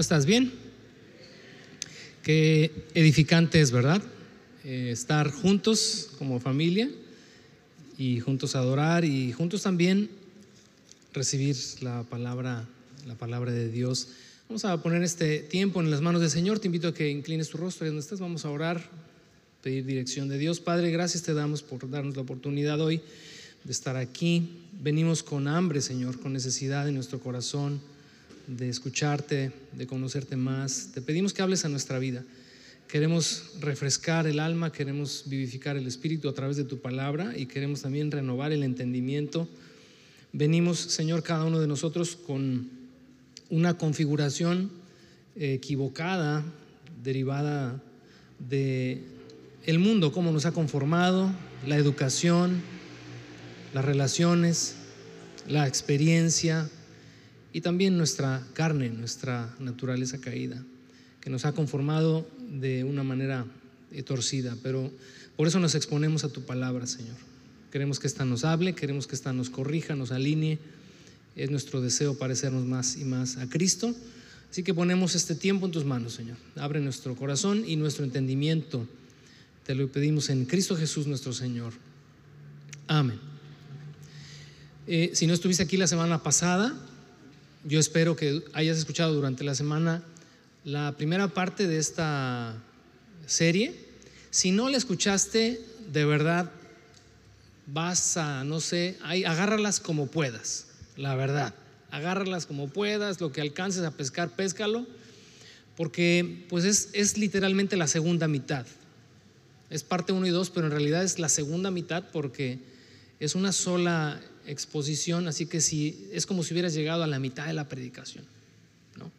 ¿Cómo estás? ¿Bien? Qué edificante es, ¿verdad? Eh, estar juntos como familia y juntos adorar y juntos también recibir la palabra, la palabra de Dios. Vamos a poner este tiempo en las manos del Señor. Te invito a que inclines tu rostro y donde estás. Vamos a orar, pedir dirección de Dios. Padre, gracias te damos por darnos la oportunidad hoy de estar aquí. Venimos con hambre, Señor, con necesidad en nuestro corazón de escucharte, de conocerte más. Te pedimos que hables a nuestra vida. Queremos refrescar el alma, queremos vivificar el espíritu a través de tu palabra y queremos también renovar el entendimiento. Venimos, Señor, cada uno de nosotros con una configuración equivocada, derivada de el mundo, cómo nos ha conformado, la educación, las relaciones, la experiencia, y también nuestra carne, nuestra naturaleza caída, que nos ha conformado de una manera eh, torcida, pero por eso nos exponemos a tu palabra, Señor. Queremos que esta nos hable, queremos que esta nos corrija, nos alinee. Es nuestro deseo parecernos más y más a Cristo. Así que ponemos este tiempo en tus manos, Señor. Abre nuestro corazón y nuestro entendimiento. Te lo pedimos en Cristo Jesús nuestro Señor. Amén. Eh, si no estuviste aquí la semana pasada, yo espero que hayas escuchado durante la semana la primera parte de esta serie. Si no la escuchaste, de verdad, vas a, no sé, agárralas como puedas, la verdad. Agárralas como puedas, lo que alcances a pescar, péscalo, porque pues es, es literalmente la segunda mitad. Es parte 1 y 2, pero en realidad es la segunda mitad porque es una sola exposición, así que si es como si hubieras llegado a la mitad de la predicación, ¿no?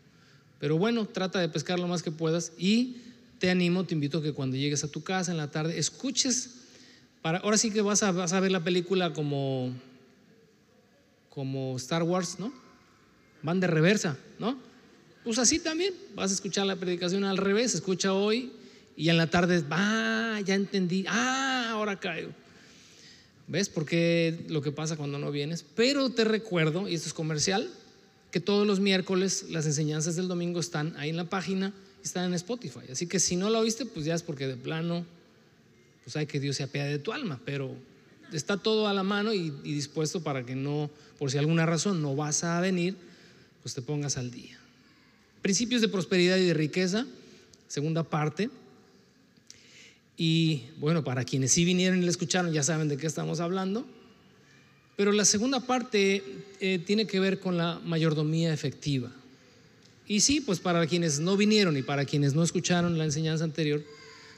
Pero bueno, trata de pescar lo más que puedas y te animo, te invito a que cuando llegues a tu casa en la tarde escuches para ahora sí que vas a, vas a ver la película como como Star Wars, ¿no? Van de reversa, ¿no? Pues así también, vas a escuchar la predicación al revés, escucha hoy y en la tarde, ah, ya entendí, ah, ahora caigo. ¿Ves por qué lo que pasa cuando no vienes? Pero te recuerdo, y esto es comercial, que todos los miércoles las enseñanzas del domingo están ahí en la página están en Spotify. Así que si no la oíste, pues ya es porque de plano, pues hay que Dios se apiade de tu alma, pero está todo a la mano y, y dispuesto para que no, por si alguna razón no vas a venir, pues te pongas al día. Principios de prosperidad y de riqueza, segunda parte. Y bueno, para quienes sí vinieron y le escucharon ya saben de qué estamos hablando. Pero la segunda parte eh, tiene que ver con la mayordomía efectiva. Y sí, pues para quienes no vinieron y para quienes no escucharon la enseñanza anterior,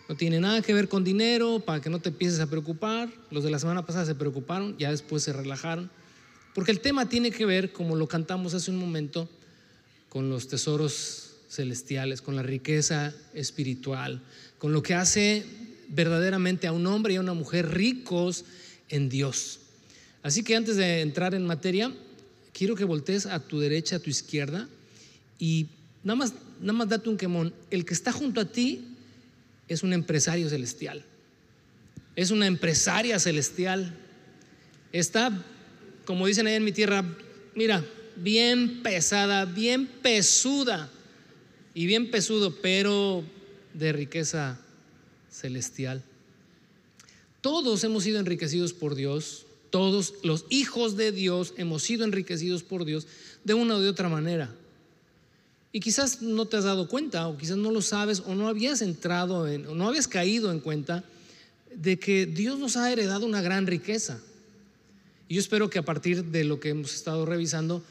no tiene nada que ver con dinero, para que no te empieces a preocupar. Los de la semana pasada se preocuparon, ya después se relajaron. Porque el tema tiene que ver, como lo cantamos hace un momento, con los tesoros celestiales, con la riqueza espiritual, con lo que hace verdaderamente a un hombre y a una mujer ricos en Dios. Así que antes de entrar en materia, quiero que voltees a tu derecha, a tu izquierda y nada más, nada más date un quemón. El que está junto a ti es un empresario celestial. Es una empresaria celestial. Está, como dicen ahí en mi tierra, mira, bien pesada, bien pesuda y bien pesudo, pero de riqueza celestial. Todos hemos sido enriquecidos por Dios, todos los hijos de Dios hemos sido enriquecidos por Dios de una o de otra manera. Y quizás no te has dado cuenta, o quizás no lo sabes, o no habías entrado en, o no habías caído en cuenta de que Dios nos ha heredado una gran riqueza. Y yo espero que a partir de lo que hemos estado revisando,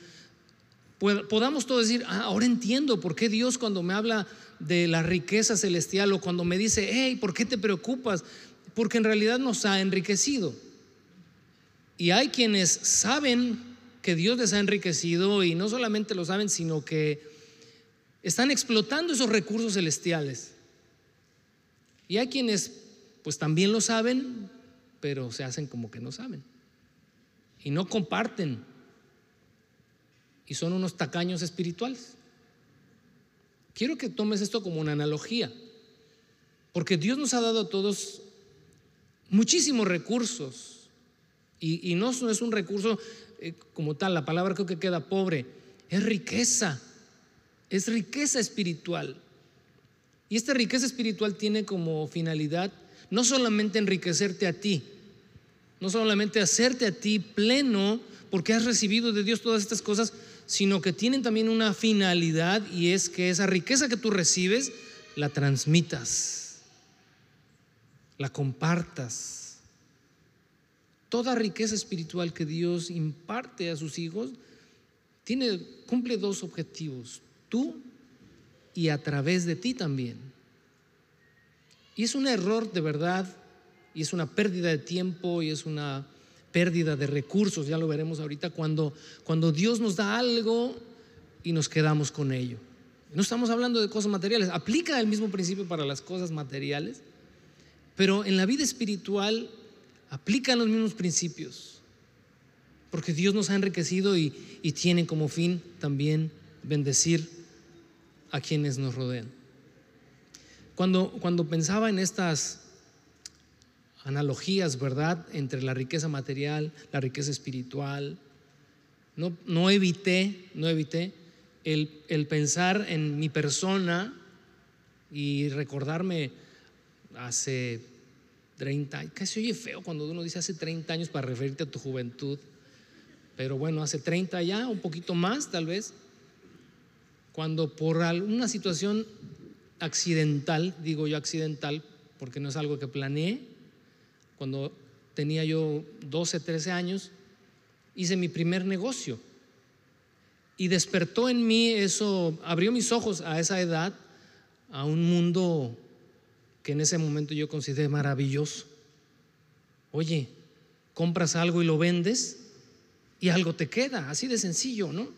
podamos todos decir, ah, ahora entiendo por qué Dios cuando me habla de la riqueza celestial o cuando me dice, hey, ¿por qué te preocupas? Porque en realidad nos ha enriquecido. Y hay quienes saben que Dios les ha enriquecido y no solamente lo saben, sino que están explotando esos recursos celestiales. Y hay quienes pues también lo saben, pero se hacen como que no saben. Y no comparten. Y son unos tacaños espirituales. Quiero que tomes esto como una analogía, porque Dios nos ha dado a todos muchísimos recursos y, no es un recurso eh, como tal, la palabra creo que queda pobre, es riqueza, es riqueza espiritual. Y esta riqueza espiritual tiene como finalidad no solamente enriquecerte a ti, no solamente hacerte a ti pleno porque has recibido de Dios todas estas cosas, sino que tienen también una finalidad y es que esa riqueza que tú recibes la transmitas, la compartas. Toda riqueza espiritual que Dios imparte a sus hijos tiene, cumple dos objetivos, tú y a través de ti también. Y es un error de verdad, y es una pérdida de tiempo, y es una pérdida de recursos, ya lo veremos ahorita, cuando, cuando Dios nos da algo y nos quedamos con ello. No estamos hablando de cosas materiales, aplica el mismo principio para las cosas materiales, pero en la vida espiritual aplican los mismos principios, porque Dios nos ha enriquecido y, y tiene como fin también bendecir a quienes nos rodean. Cuando, cuando pensaba en estas analogías, ¿verdad?, entre la riqueza material, la riqueza espiritual, no, no evité, no evité el, pensar en mi persona y recordarme hace 30, casi oye feo cuando uno dice hace 30 años para referirte a tu juventud, pero bueno, hace 30 ya, un poquito más tal vez, cuando por alguna situación accidental, digo yo accidental, porque no es algo que planeé, cuando tenía yo 12, 13 años, hice mi primer negocio. Y despertó en mí eso, abrió mis ojos a esa edad, a un mundo que en ese momento yo consideré maravilloso. Oye, compras algo y lo vendes y algo te queda, así de sencillo, ¿no?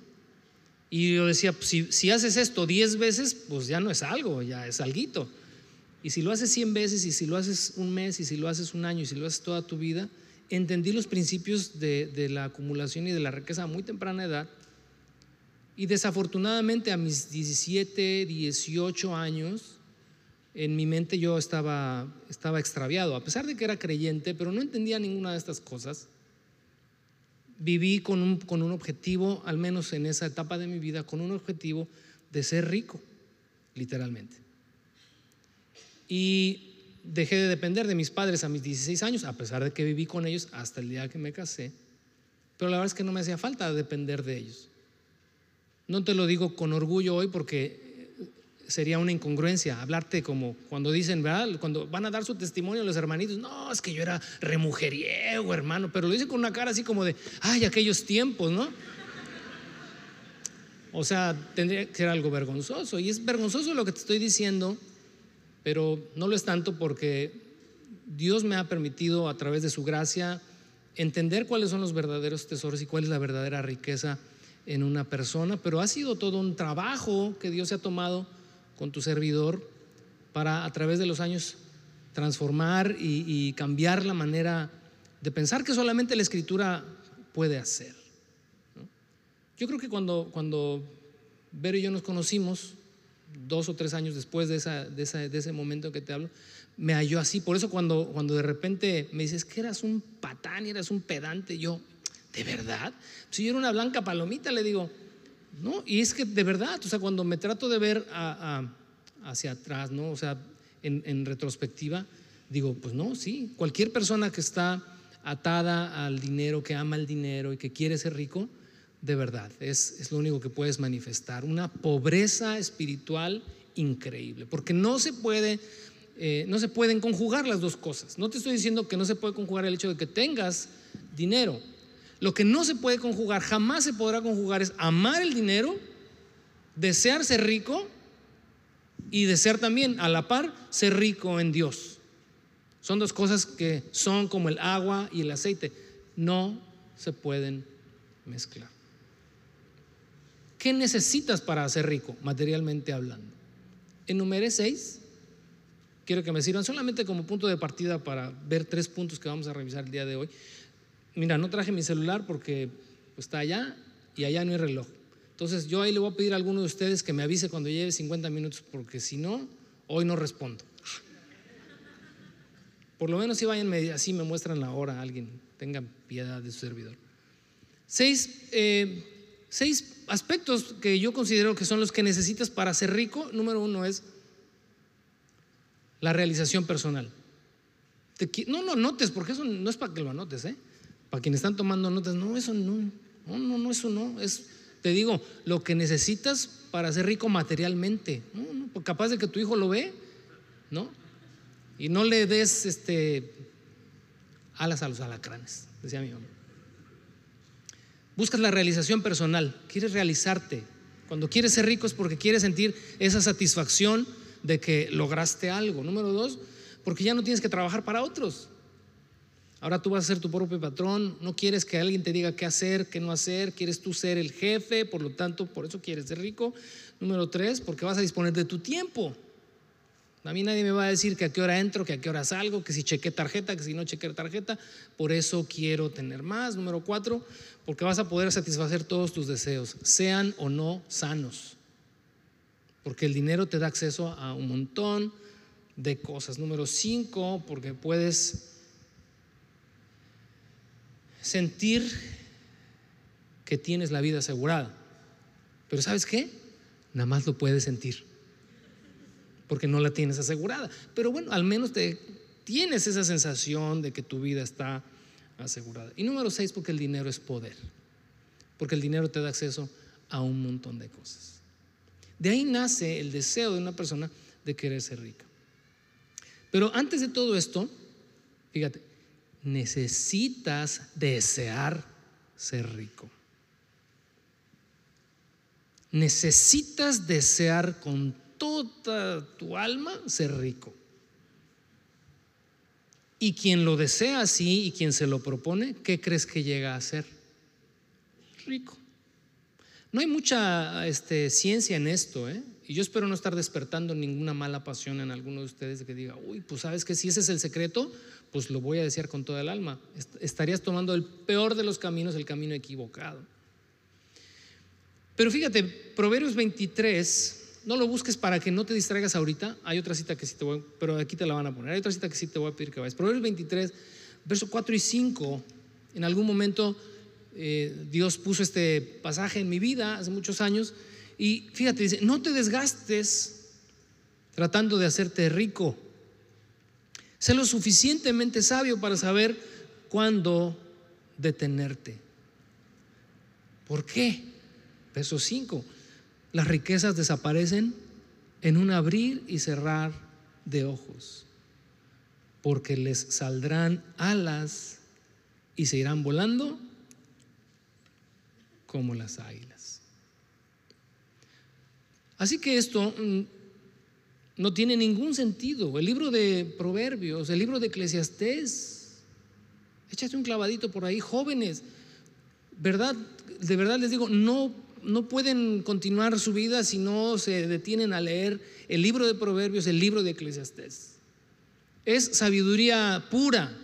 Y yo decía, pues, si, haces esto 10 veces, pues ya no es algo, ya es alguito. Y si lo haces 100 veces, y si lo haces un mes, y si lo haces un año, y si lo haces toda tu vida, entendí los principios de, la acumulación y de la riqueza a muy temprana edad. Y desafortunadamente a mis 17, 18 años, en mi mente yo estaba, estaba extraviado, a pesar de que era creyente, pero no entendía ninguna de estas cosas viví con un, con un objetivo, al menos en esa etapa de mi vida, con un objetivo de ser rico, literalmente. Y dejé de depender de mis padres a mis 16 años, a pesar de que viví con ellos hasta el día que me casé. Pero la verdad es que no me hacía falta depender de ellos. No te lo digo con orgullo hoy porque sería una incongruencia hablarte como cuando dicen, ¿verdad? Cuando van a dar su testimonio los hermanitos, no, es que yo era remujeriego, hermano, pero lo dicen con una cara así como de, ay, aquellos tiempos, ¿no? O sea, tendría que ser algo vergonzoso. Y es vergonzoso lo que te estoy diciendo, pero no lo es tanto porque Dios me ha permitido a través de su gracia entender cuáles son los verdaderos tesoros y cuál es la verdadera riqueza en una persona, pero ha sido todo un trabajo que Dios se ha tomado con tu servidor para a través de los años transformar y, cambiar la manera de pensar que solamente la escritura puede hacer. Yo creo que cuando, cuando Vero y yo nos conocimos, dos o tres años después de, esa, de, ese momento que te hablo, me halló así. Por eso cuando, cuando de repente me dices que eras un patán y eras un pedante, yo, ¿de verdad? Si yo era una blanca palomita, le digo, ¿no? Y es que de verdad, o sea, cuando me trato de ver hacia atrás, ¿no? O sea, en, retrospectiva, digo, pues no, sí, cualquier persona que está atada al dinero, que ama el dinero y que quiere ser rico, de verdad, es, es lo único que puedes manifestar, una pobreza espiritual increíble, porque no se puede... Eh, no se pueden conjugar las dos cosas. No te estoy diciendo que no se puede conjugar el hecho de que tengas dinero, lo que no se puede conjugar, jamás se podrá conjugar es amar el dinero, desear ser rico y desear también a la par ser rico en Dios. Son dos cosas que son como el agua y el aceite. No se pueden mezclar. ¿Qué necesitas para ser rico, materialmente hablando? Enumeré seis. Quiero que me sirvan solamente como punto de partida para ver tres puntos que vamos a revisar el día de hoy mira, no traje mi celular porque está allá y allá no hay reloj. Entonces yo ahí le voy a pedir a alguno de ustedes que me avise cuando lleve 50 minutos porque si no, hoy no respondo. Por lo menos si vayan así me muestran la hora alguien, tengan piedad de su servidor. Seis, eh, seis aspectos que yo considero que son los que necesitas para ser rico. Número uno es la realización personal. no lo notes, porque eso no es para que lo anotes, ¿eh? Para quienes están tomando notas, no, eso no, no, no, eso no. Es, te digo, lo que necesitas para ser rico materialmente. Pues capaz de que tu hijo lo ve, ¿no? Y no le des este, alas a los alacranes, decía mi mamá. Buscas la realización personal, quieres realizarte. Cuando quieres ser rico es porque quieres sentir esa satisfacción de que lograste algo. Número dos, porque ya no tienes que trabajar para otros. Ahora tú vas a ser tu propio patrón, no quieres que alguien te diga qué hacer, qué no hacer, quieres tú ser el jefe, por lo tanto, por eso quieres ser rico. Número tres, porque vas a disponer de tu tiempo. A mí nadie me va a decir que a qué hora entro, que a qué hora salgo, que si chequé tarjeta, que si no chequé tarjeta. Por eso quiero tener más. Número cuatro, porque vas a poder satisfacer todos tus deseos, sean o no sanos. Porque el dinero te da acceso a un montón de cosas. Número cinco, porque puedes sentir que tienes la vida asegurada. Pero ¿sabes qué? Nada más lo puedes sentir porque no la tienes asegurada. Pero bueno, al menos te, tienes esa sensación de que tu vida está asegurada. Y número seis, porque el dinero es poder, porque el dinero te da acceso a un montón de cosas. De ahí nace el deseo de una persona de querer ser rica. Pero antes de todo esto, fíjate, necesitas desear ser rico. Necesitas desear con toda tu alma ser rico. Y quien lo desea así y quien se lo propone, ¿qué crees que llega a ser? Rico. No hay mucha este, ciencia en esto, ¿eh? Y yo espero no estar despertando ninguna mala pasión en alguno de ustedes de que diga, uy, pues sabes que si ese es el secreto, pues lo voy a desear con toda el alma. Estarías tomando el peor de los caminos, el camino equivocado. Pero fíjate, Proverbios 23 no lo busques para que no te distraigas ahorita. Hay otra cita que sí te voy, pero aquí te la van a poner. Hay otra cita que sí te voy a pedir que vayas. Proverbios 23, verso 4 y 5. En algún momento eh, Dios puso este pasaje en mi vida hace muchos años. Y fíjate, dice, no te desgastes tratando de hacerte rico. Sé lo suficientemente sabio para saber cuándo detenerte. ¿Por qué? Verso 5 las riquezas desaparecen en un abrir y cerrar de ojos, porque les saldrán alas y se irán volando como las águilas. Así que esto mm, no tiene ningún sentido. El libro de Proverbios, el libro de Eclesiastés, échate un clavadito por ahí, jóvenes, ¿verdad? De verdad les digo, no no pueden continuar su vida si no se detienen a leer el libro de Proverbios, el libro de Eclesiastés. Es sabiduría pura.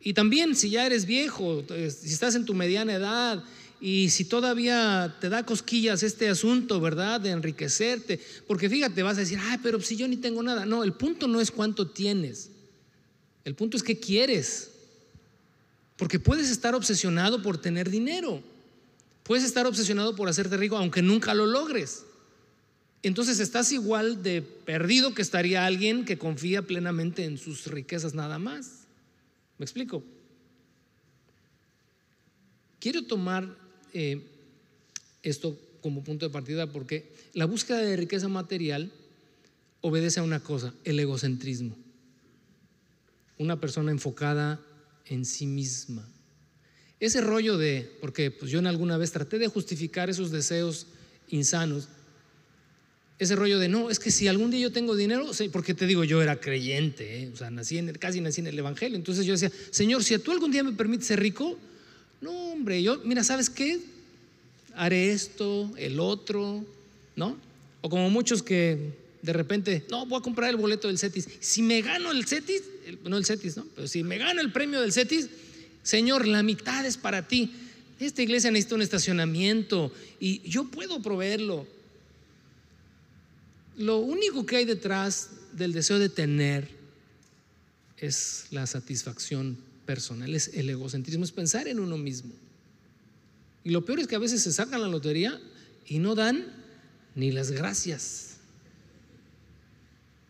Y también si ya eres viejo, eh, si estás en tu mediana edad y si todavía te da cosquillas este asunto, ¿verdad? De enriquecerte. Porque fíjate, vas a decir, ay, pero si yo ni tengo nada. No, el punto no es cuánto tienes. El punto es qué quieres. Porque puedes estar obsesionado por tener dinero. Puedes estar obsesionado por hacerte rico aunque nunca lo logres. Entonces estás igual de perdido que estaría alguien que confía plenamente en sus riquezas nada más. ¿Me explico? Quiero tomar eh, esto como punto de partida porque la búsqueda de riqueza material obedece a una cosa, el egocentrismo. Una persona enfocada en sí misma. Ese rollo de, porque pues yo en alguna vez traté de justificar esos deseos insanos, ese rollo de, no, es que si algún día yo tengo dinero, porque te digo, yo era creyente, ¿eh? o sea, nací en casi nací en el Evangelio, entonces yo decía, Señor, si tú algún día me permites ser rico, no, hombre, yo, mira, ¿sabes qué? Haré esto, el otro, ¿no? O como muchos que de repente, no, voy a comprar el boleto del CETIS. Si me gano el CETIS, no el CETIS, ¿no? Pero si me gano el premio del CETIS, Señor, la mitad es para ti. Esta iglesia necesita un estacionamiento y yo puedo proveerlo. Lo único que hay detrás del deseo de tener es la satisfacción personal, es el egocentrismo, es pensar en uno mismo. Y lo peor es que a veces se sacan la lotería y no dan ni las gracias.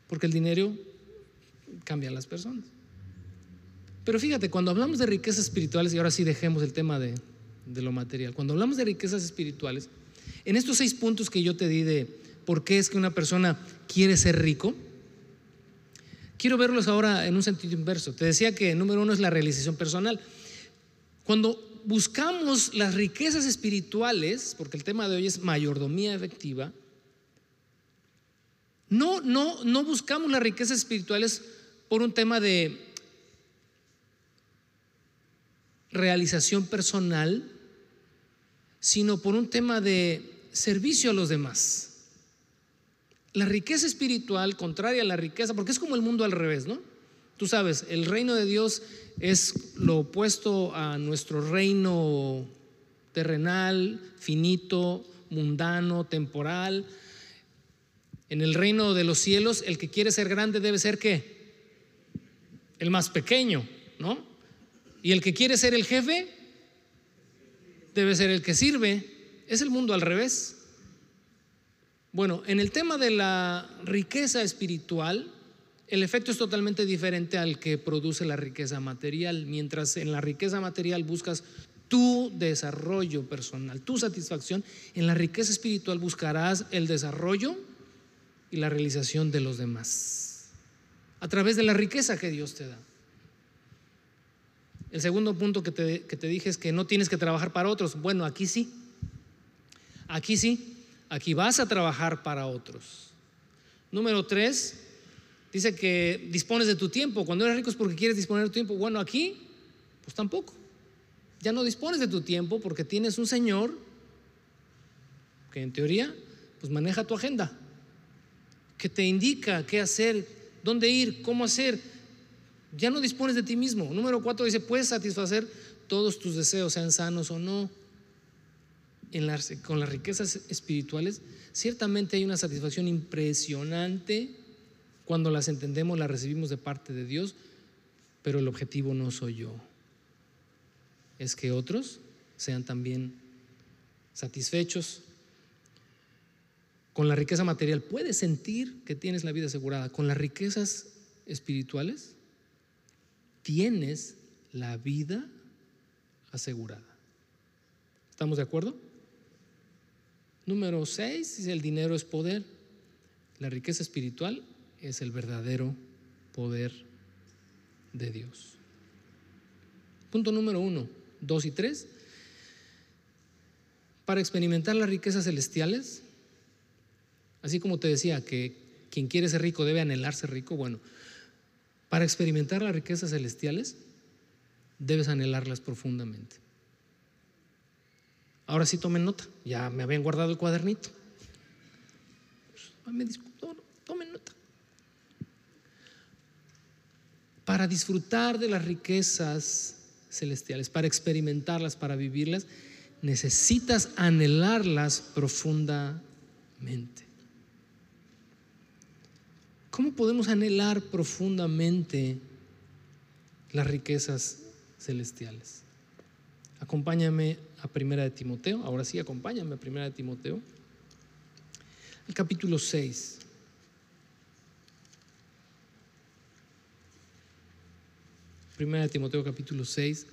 Porque el dinero cambia a las personas. Pero fíjate, cuando hablamos de riquezas espirituales, y ahora sí dejemos el tema de, de lo material, cuando hablamos de riquezas espirituales, en estos seis puntos que yo te di de por qué es que una persona quiere ser rico, quiero verlos ahora en un sentido inverso. Te decía que número uno es la realización personal. Cuando buscamos las riquezas espirituales, porque el tema de hoy es mayordomía efectiva, no, no, no buscamos las riquezas espirituales por un tema de realización personal, sino por un tema de servicio a los demás. La riqueza espiritual, contraria a la riqueza, porque es como el mundo al revés, ¿no? Tú sabes, el reino de Dios es lo opuesto a nuestro reino terrenal, finito, mundano, temporal. En el reino de los cielos, el que quiere ser grande debe ser qué? El más pequeño, ¿no? Y el que quiere ser el jefe debe ser el que sirve. Es el mundo al revés. Bueno, en el tema de la riqueza espiritual, el efecto es totalmente diferente al que produce la riqueza material. Mientras en la riqueza material buscas tu desarrollo personal, tu satisfacción, en la riqueza espiritual buscarás el desarrollo y la realización de los demás a través de la riqueza que Dios te da. El segundo punto que te, que te dije es que no tienes que trabajar para otros. Bueno, aquí sí. Aquí sí. Aquí vas a trabajar para otros. Número tres, dice que dispones de tu tiempo. Cuando eres rico es porque quieres disponer de tu tiempo. Bueno, aquí, pues tampoco. Ya no dispones de tu tiempo porque tienes un Señor que en teoría, pues maneja tu agenda, que te indica qué hacer, dónde ir, cómo hacer. Ya no dispones de ti mismo. Número cuatro dice, puedes satisfacer todos tus deseos, sean sanos o no con las riquezas espirituales, ciertamente hay una satisfacción impresionante cuando las entendemos, las recibimos de parte de Dios, pero el objetivo no soy yo, es que otros sean también satisfechos. Con la riqueza material puedes sentir que tienes la vida asegurada. Con las riquezas espirituales tienes la vida asegurada. ¿Estamos de acuerdo? Número seis, el dinero es poder. La riqueza espiritual es el verdadero poder de Dios. Punto número uno, dos y tres. Para experimentar las riquezas celestiales, así como te decía que quien quiere ser rico debe anhelarse rico, bueno, para experimentar las riquezas celestiales debes anhelarlas profundamente. Ahora sí tomen nota, ya me habían guardado el cuadernito. Me tomen nota. Para disfrutar de las riquezas celestiales, para experimentarlas, para vivirlas, necesitas anhelarlas profundamente. ¿Cómo podemos anhelar profundamente las riquezas celestiales? Acompáñame a Primera de Timoteo. Ahora sí, acompáñame a Primera de Timoteo. El capítulo 6. Primera de Timoteo capítulo 6.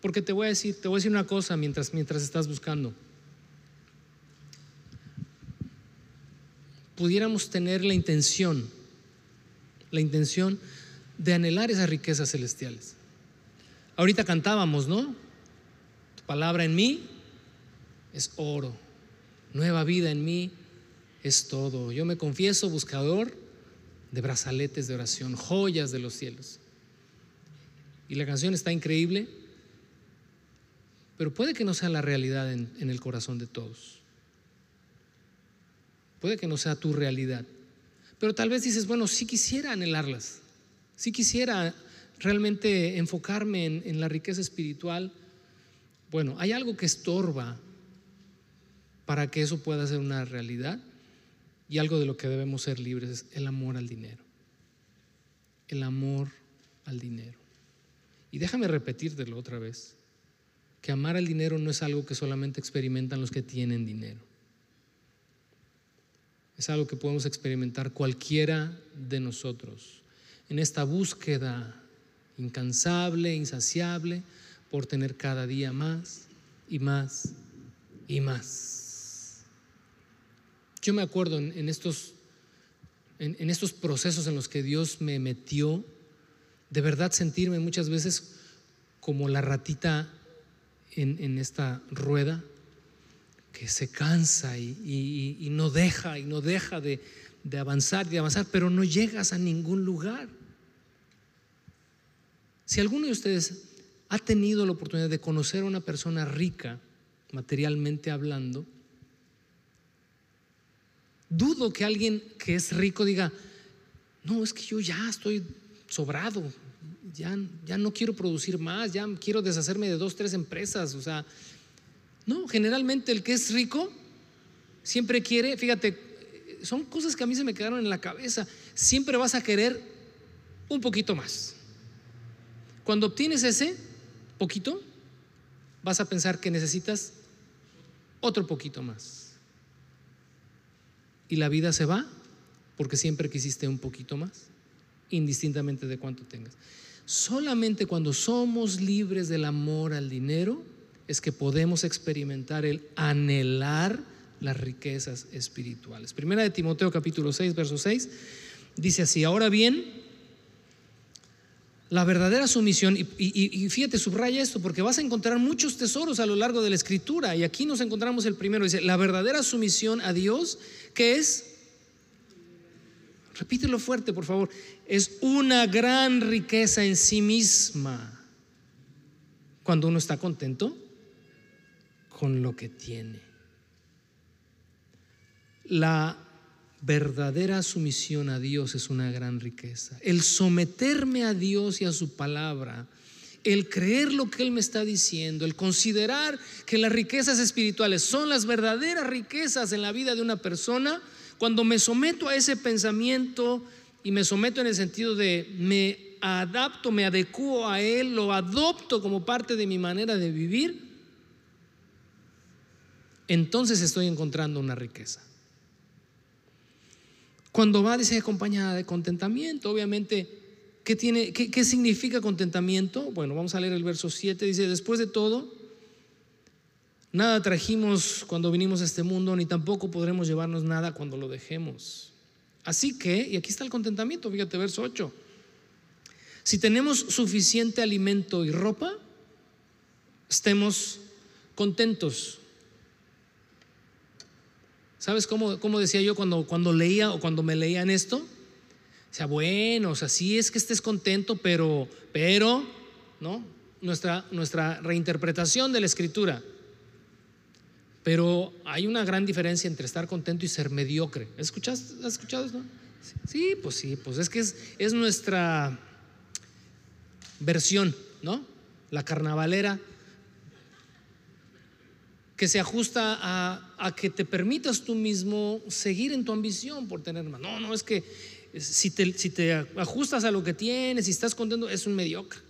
Porque te voy a decir, te voy a decir una cosa mientras, mientras estás buscando. Pudiéramos tener la intención la intención de anhelar esas riquezas celestiales. Ahorita cantábamos, ¿no? Tu palabra en mí es oro, nueva vida en mí es todo. Yo me confieso buscador de brazaletes de oración, joyas de los cielos. Y la canción está increíble, pero puede que no sea la realidad en, en el corazón de todos. Puede que no sea tu realidad. Pero tal vez dices, bueno, sí quisiera anhelarlas, sí quisiera realmente enfocarme en, la riqueza espiritual. Bueno, hay algo que estorba para que eso pueda ser una realidad y algo de lo que debemos ser libres es el amor al dinero. el amor al dinero. Y déjame repetírtelo otra vez, que amar al dinero no es algo que solamente experimentan los que tienen dinero. Es algo que podemos experimentar cualquiera de nosotros en esta búsqueda incansable, insaciable, por tener cada día más y más y más. Yo me acuerdo en, estos, en, estos procesos en los que Dios me metió, de verdad sentirme muchas veces como la ratita en, esta rueda que se cansa y, no deja y no deja de, avanzar y de avanzar, pero no llegas a ningún lugar. Si alguno de ustedes ha tenido la oportunidad de conocer a una persona rica, materialmente hablando, dudo que alguien que es rico diga, no, es que yo ya estoy sobrado, ya, no quiero producir más, ya quiero deshacerme de dos, tres empresas, o sea, no, generalmente el que es rico siempre quiere, fíjate, son cosas que a mí se me quedaron en la cabeza, siempre vas a querer un poquito más. Cuando obtienes ese poquito, vas a pensar que necesitas otro poquito más. Y la vida se va porque siempre quisiste un poquito más, indistintamente de cuánto tengas. Solamente cuando somos libres del amor al dinero es que podemos experimentar el anhelar las riquezas espirituales. Primera de Timoteo capítulo 6, verso 6, dice así, ahora bien, la verdadera sumisión, y, fíjate, subraya esto, porque vas a encontrar muchos tesoros a lo largo de la escritura, y aquí nos encontramos el primero, dice, la verdadera sumisión a Dios, que es, repítelo fuerte, por favor, es una gran riqueza en sí misma, cuando uno está contento con lo que tiene. La verdadera sumisión a Dios es una gran riqueza. El someterme a Dios y a su palabra, el creer lo que Él me está diciendo, el considerar que las riquezas espirituales son las verdaderas riquezas en la vida de una persona, cuando me someto a ese pensamiento y me someto en el sentido de me adapto, me adecuo a Él, lo adopto como parte de mi manera de vivir, entonces estoy encontrando una riqueza. Cuando va, dice, acompañada de contentamiento, obviamente, ¿qué, tiene, qué, significa contentamiento? Bueno, vamos a leer el verso 7, dice, después de todo, nada trajimos cuando vinimos a este mundo, ni tampoco podremos llevarnos nada cuando lo dejemos. Así que, y aquí está el contentamiento, fíjate, verso 8. Si tenemos suficiente alimento y ropa, estemos contentos. ¿Sabes cómo, decía yo cuando, cuando leía o cuando me leían esto? O sea, bueno, o sea, sí es que estés contento, pero, pero, ¿no? Nuestra, nuestra reinterpretación de la escritura. Pero hay una gran diferencia entre estar contento y ser mediocre. ¿Has escuchado, ¿has escuchado esto? Sí, pues sí, pues es que es, es nuestra versión, ¿no? La carnavalera que se ajusta a, que te permitas tú mismo seguir en tu ambición por tener más. No, no, es que si te, si ajustas a lo que tienes y estás contento, es un mediocre.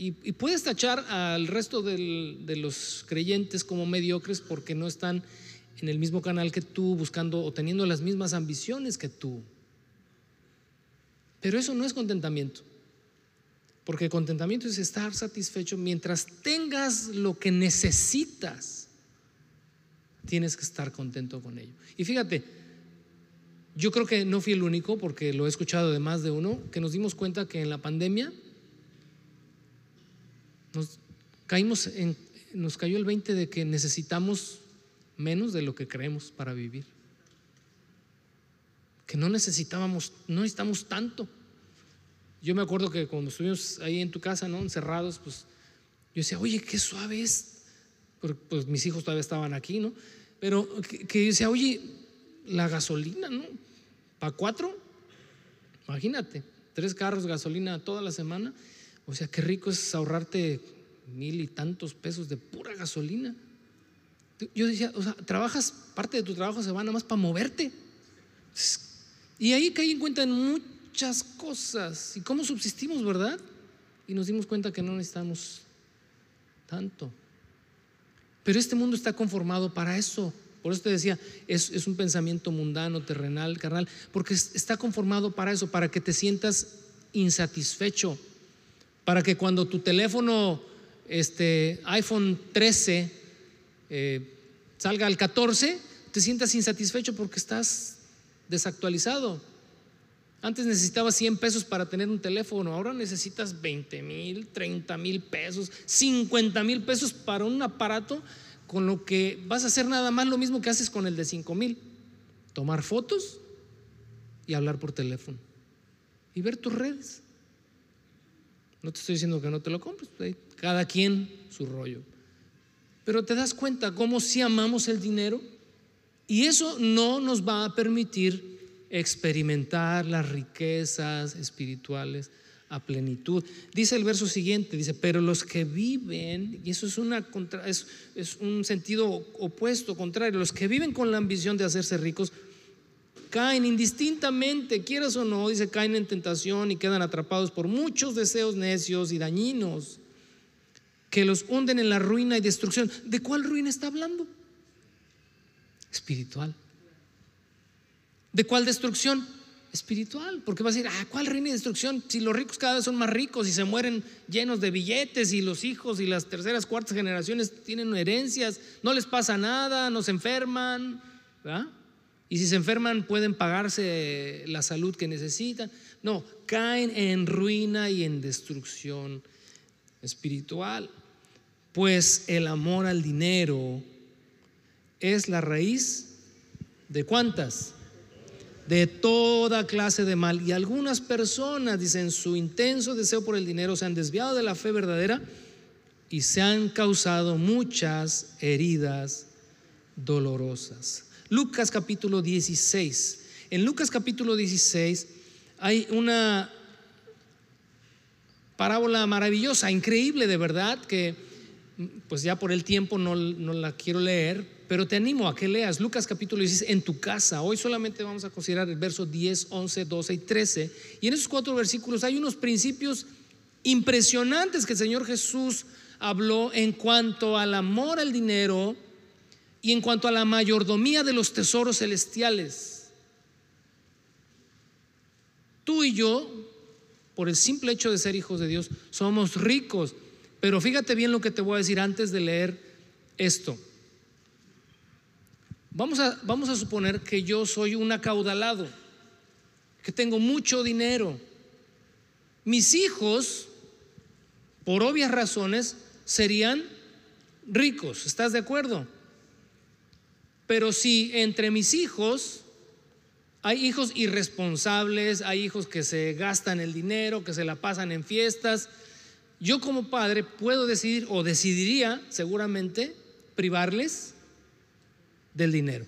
Y, puedes tachar al resto de los creyentes como mediocres porque no están en el mismo canal que tú, buscando o teniendo las mismas ambiciones que tú. Pero eso no es contentamiento. Porque contentamiento es estar satisfecho mientras tengas lo que necesitas tienes que estar contento con ello. Y fíjate, yo creo que no fui el único, porque lo he escuchado de más de uno, que nos dimos cuenta que en la pandemia nos caímos en, nos cayó el 20 de que necesitamos menos de lo que creemos para vivir. Que no necesitábamos, no necesitamos tanto. Yo me acuerdo que cuando estuvimos ahí en tu casa, ¿no? Encerrados, pues yo decía, oye, qué suave es. pues mis hijos todavía estaban aquí, ¿no? Pero que, dice, oye, la gasolina, ¿no? ¿Para cuatro? Imagínate, tres carros gasolina toda la semana. O sea, qué rico es ahorrarte mil y tantos pesos de pura gasolina. Yo decía, o sea, trabajas, parte de tu trabajo se va nada más para moverte. Y ahí caí en cuenta en muchas cosas. ¿Y cómo subsistimos, verdad? Y nos dimos cuenta que no necesitamos tanto. Pero este mundo está conformado para eso. Por eso te decía, es, es, un pensamiento mundano, terrenal, carnal, porque está conformado para eso, para que te sientas insatisfecho, para que cuando tu teléfono, este iPhone 13, eh, salga al 14, te sientas insatisfecho porque estás desactualizado. Antes necesitabas 100 pesos para tener un teléfono, ahora necesitas 20 mil, 30 mil pesos, 50 mil pesos para un aparato con lo que vas a hacer nada más lo mismo que haces con el de 5 mil. Tomar fotos y hablar por teléfono y ver tus redes. No te estoy diciendo que no te lo compres, cada quien su rollo. Pero te das cuenta cómo si amamos el dinero y eso no nos va a permitir experimentar las riquezas espirituales a plenitud. Dice el verso siguiente, dice, pero los que viven, y eso es, una es, es un sentido opuesto, contrario, los que viven con la ambición de hacerse ricos, caen indistintamente, quieras o no, dice, caen en tentación y quedan atrapados por muchos deseos necios y dañinos que los hunden en la ruina y destrucción. ¿De cuál ruina está hablando? Espiritual. ¿De cuál destrucción? Espiritual, porque va a decir, ah, ¿cuál reina y destrucción? Si los ricos cada vez son más ricos y se mueren llenos de billetes y los hijos y las terceras, cuartas generaciones tienen herencias, no les pasa nada, no se enferman, Y si se enferman pueden pagarse la salud que necesitan. No, caen en ruina y en destrucción espiritual. Pues el amor al dinero es la raíz de cuántas? de toda clase de mal. Y algunas personas, dicen, su intenso deseo por el dinero se han desviado de la fe verdadera y se han causado muchas heridas dolorosas. Lucas capítulo 16. En Lucas capítulo 16 hay una parábola maravillosa, increíble de verdad, que pues ya por el tiempo no, no la quiero leer, pero te animo a que leas Lucas capítulo 16 en tu casa. Hoy solamente vamos a considerar el verso 10, 11, 12 y 13. Y en esos cuatro versículos hay unos principios impresionantes que el Señor Jesús habló en cuanto al amor al dinero y en cuanto a la mayordomía de los tesoros celestiales. Tú y yo, por el simple hecho de ser hijos de Dios, somos ricos. Pero fíjate bien lo que te voy a decir antes de leer esto. Vamos a, vamos a suponer que yo soy un acaudalado, que tengo mucho dinero. Mis hijos, por obvias razones, serían ricos, ¿estás de acuerdo? Pero si entre mis hijos hay hijos irresponsables, hay hijos que se gastan el dinero, que se la pasan en fiestas, yo como padre puedo decidir o decidiría seguramente privarles del dinero.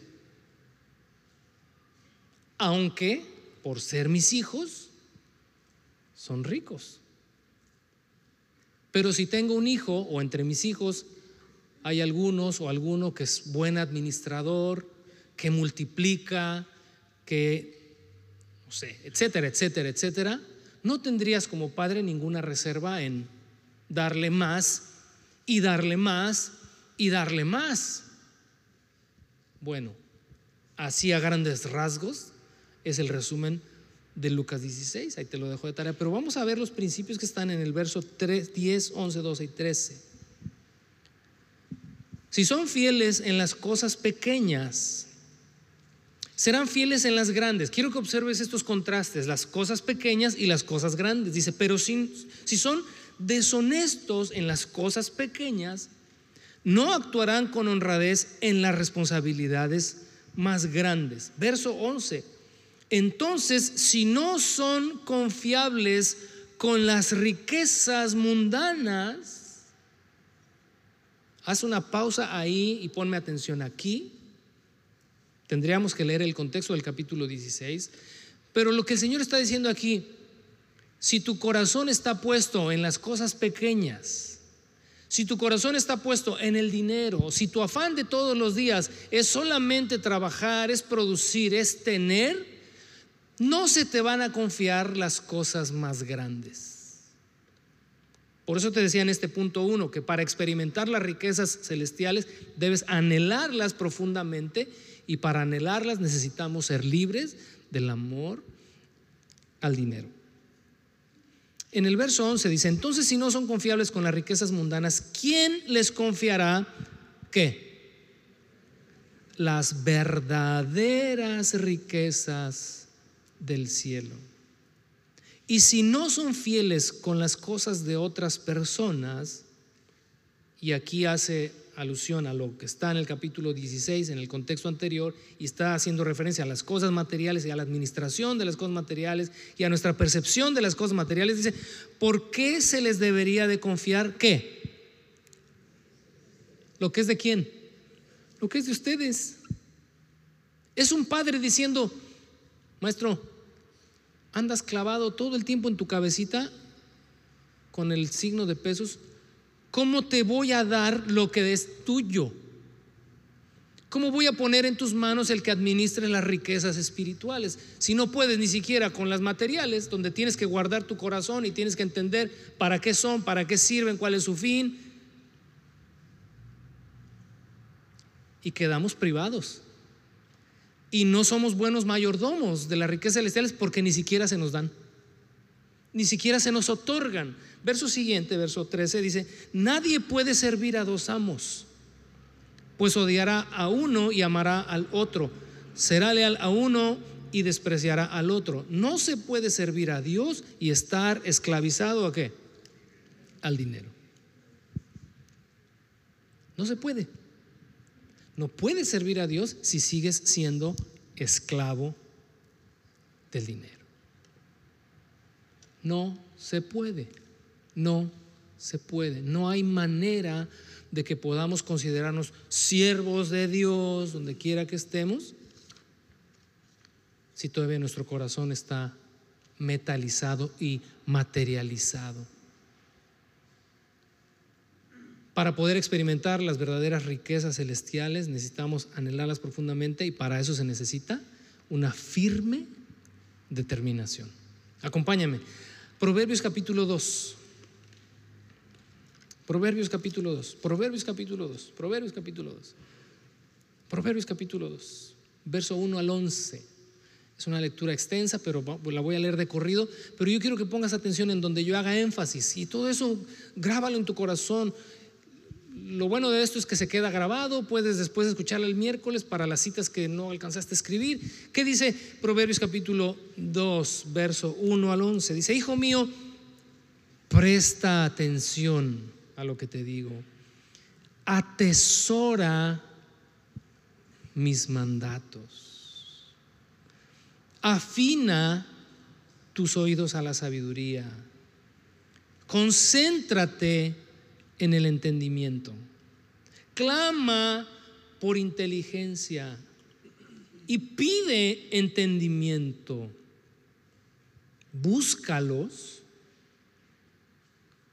Aunque, por ser mis hijos, son ricos. Pero si tengo un hijo o entre mis hijos hay algunos o alguno que es buen administrador, que multiplica, que, no sé, etcétera, etcétera, etcétera, no tendrías como padre ninguna reserva en darle más y darle más y darle más. Bueno, así a grandes rasgos es el resumen de Lucas 16, ahí te lo dejo de tarea, pero vamos a ver los principios que están en el verso 3, 10, 11, 12 y 13. Si son fieles en las cosas pequeñas, serán fieles en las grandes. Quiero que observes estos contrastes, las cosas pequeñas y las cosas grandes. Dice, pero si, son deshonestos en las cosas pequeñas, no actuarán con honradez en las responsabilidades más grandes. Verso 11. Entonces, si no son confiables con las riquezas mundanas, haz una pausa ahí y ponme atención aquí. Tendríamos que leer el contexto del capítulo 16. Pero lo que el Señor está diciendo aquí, si tu corazón está puesto en las cosas pequeñas, si tu corazón está puesto en el dinero, si tu afán de todos los días es solamente trabajar, es producir, es tener, no se te van a confiar las cosas más grandes. Por eso te decía en este punto uno que para experimentar las riquezas celestiales debes anhelarlas profundamente y para anhelarlas necesitamos ser libres del amor al dinero. En el verso 11 dice, entonces si no son confiables con las riquezas mundanas, ¿quién les confiará qué? Las verdaderas riquezas del cielo. Y si no son fieles con las cosas de otras personas, y aquí hace alusión a lo que está en el capítulo 16, en el contexto anterior, y está haciendo referencia a las cosas materiales y a la administración de las cosas materiales y a nuestra percepción de las cosas materiales, dice, ¿por qué se les debería de confiar qué? ¿Lo que es de quién? Lo que es de ustedes. Es un padre diciendo, maestro, andas clavado todo el tiempo en tu cabecita con el signo de pesos ¿Cómo te voy a dar lo que es tuyo? ¿Cómo voy a poner en tus manos el que administre las riquezas espirituales? Si no puedes ni siquiera con las materiales, donde tienes que guardar tu corazón y tienes que entender para qué son, para qué sirven, cuál es su fin. Y quedamos privados. Y no somos buenos mayordomos de las riquezas celestiales porque ni siquiera se nos dan. Ni siquiera se nos otorgan. Verso siguiente, verso 13, dice, nadie puede servir a dos amos, pues odiará a uno y amará al otro, será leal a uno y despreciará al otro. No se puede servir a Dios y estar esclavizado a qué? Al dinero. No se puede. No puedes servir a Dios si sigues siendo esclavo del dinero. No se puede. No se puede. No hay manera de que podamos considerarnos siervos de Dios donde quiera que estemos si todavía nuestro corazón está metalizado y materializado. Para poder experimentar las verdaderas riquezas celestiales necesitamos anhelarlas profundamente y para eso se necesita una firme determinación. Acompáñame. Proverbios capítulo 2. Proverbios capítulo 2, Proverbios capítulo 2, Proverbios capítulo 2, Proverbios capítulo 2, verso 1 al 11. Es una lectura extensa, pero la voy a leer de corrido. Pero yo quiero que pongas atención en donde yo haga énfasis y todo eso grábalo en tu corazón. Lo bueno de esto es que se queda grabado, puedes después escucharlo el miércoles para las citas que no alcanzaste a escribir. ¿Qué dice Proverbios capítulo 2, verso 1 al 11? Dice, hijo mío, presta atención a lo que te digo. Atesora mis mandatos. Afina tus oídos a la sabiduría. Concéntrate en el entendimiento. Clama por inteligencia y pide entendimiento. Búscalos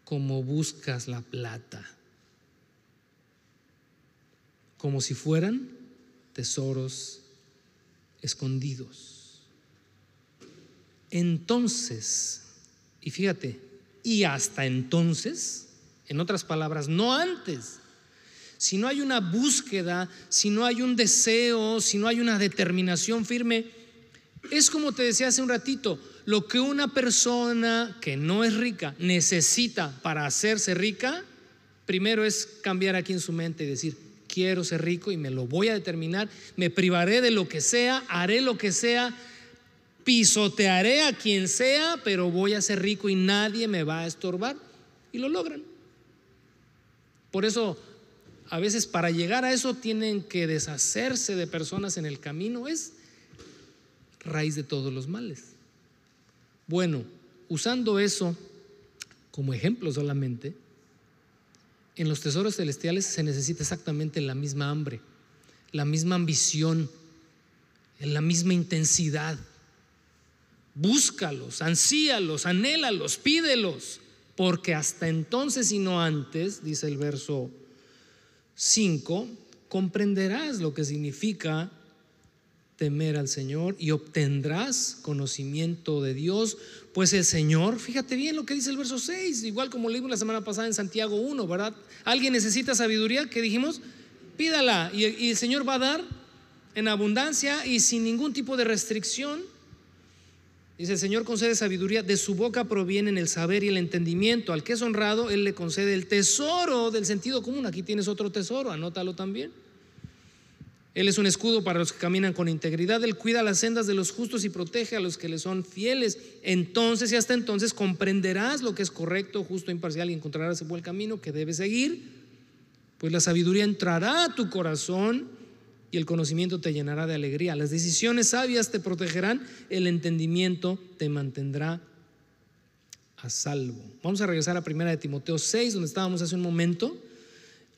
como buscas la plata, como si fueran tesoros escondidos. Entonces, y fíjate, y hasta entonces, en otras palabras, no antes, si no hay una búsqueda, si no hay un deseo, si no hay una determinación firme, es como te decía hace un ratito, lo que una persona que no es rica necesita para hacerse rica, primero es cambiar aquí en su mente y decir, quiero ser rico y me lo voy a determinar, me privaré de lo que sea, haré lo que sea, pisotearé a quien sea, pero voy a ser rico y nadie me va a estorbar. Y lo logran. Por eso, a veces para llegar a eso tienen que deshacerse de personas en el camino. Es raíz de todos los males. Bueno, usando eso como ejemplo solamente, en los tesoros celestiales se necesita exactamente la misma hambre, la misma ambición, la misma intensidad. Búscalos, ansíalos, anhélalos, pídelos, porque hasta entonces y no antes, dice el verso 5, comprenderás lo que significa temer al Señor y obtendrás conocimiento de Dios, pues el Señor, fíjate bien lo que dice el verso 6, igual como leímos la semana pasada en Santiago 1, ¿verdad? ¿Alguien necesita sabiduría? que dijimos? Pídala y, y el Señor va a dar en abundancia y sin ningún tipo de restricción. Dice, el Señor concede sabiduría, de su boca provienen el saber y el entendimiento. Al que es honrado, Él le concede el tesoro del sentido común. Aquí tienes otro tesoro, anótalo también. Él es un escudo para los que caminan con integridad. Él cuida las sendas de los justos y protege a los que le son fieles. Entonces y hasta entonces comprenderás lo que es correcto, justo, imparcial y encontrarás el buen camino que debes seguir. Pues la sabiduría entrará a tu corazón y el conocimiento te llenará de alegría. Las decisiones sabias te protegerán, el entendimiento te mantendrá a salvo. Vamos a regresar a primera de Timoteo 6, donde estábamos hace un momento,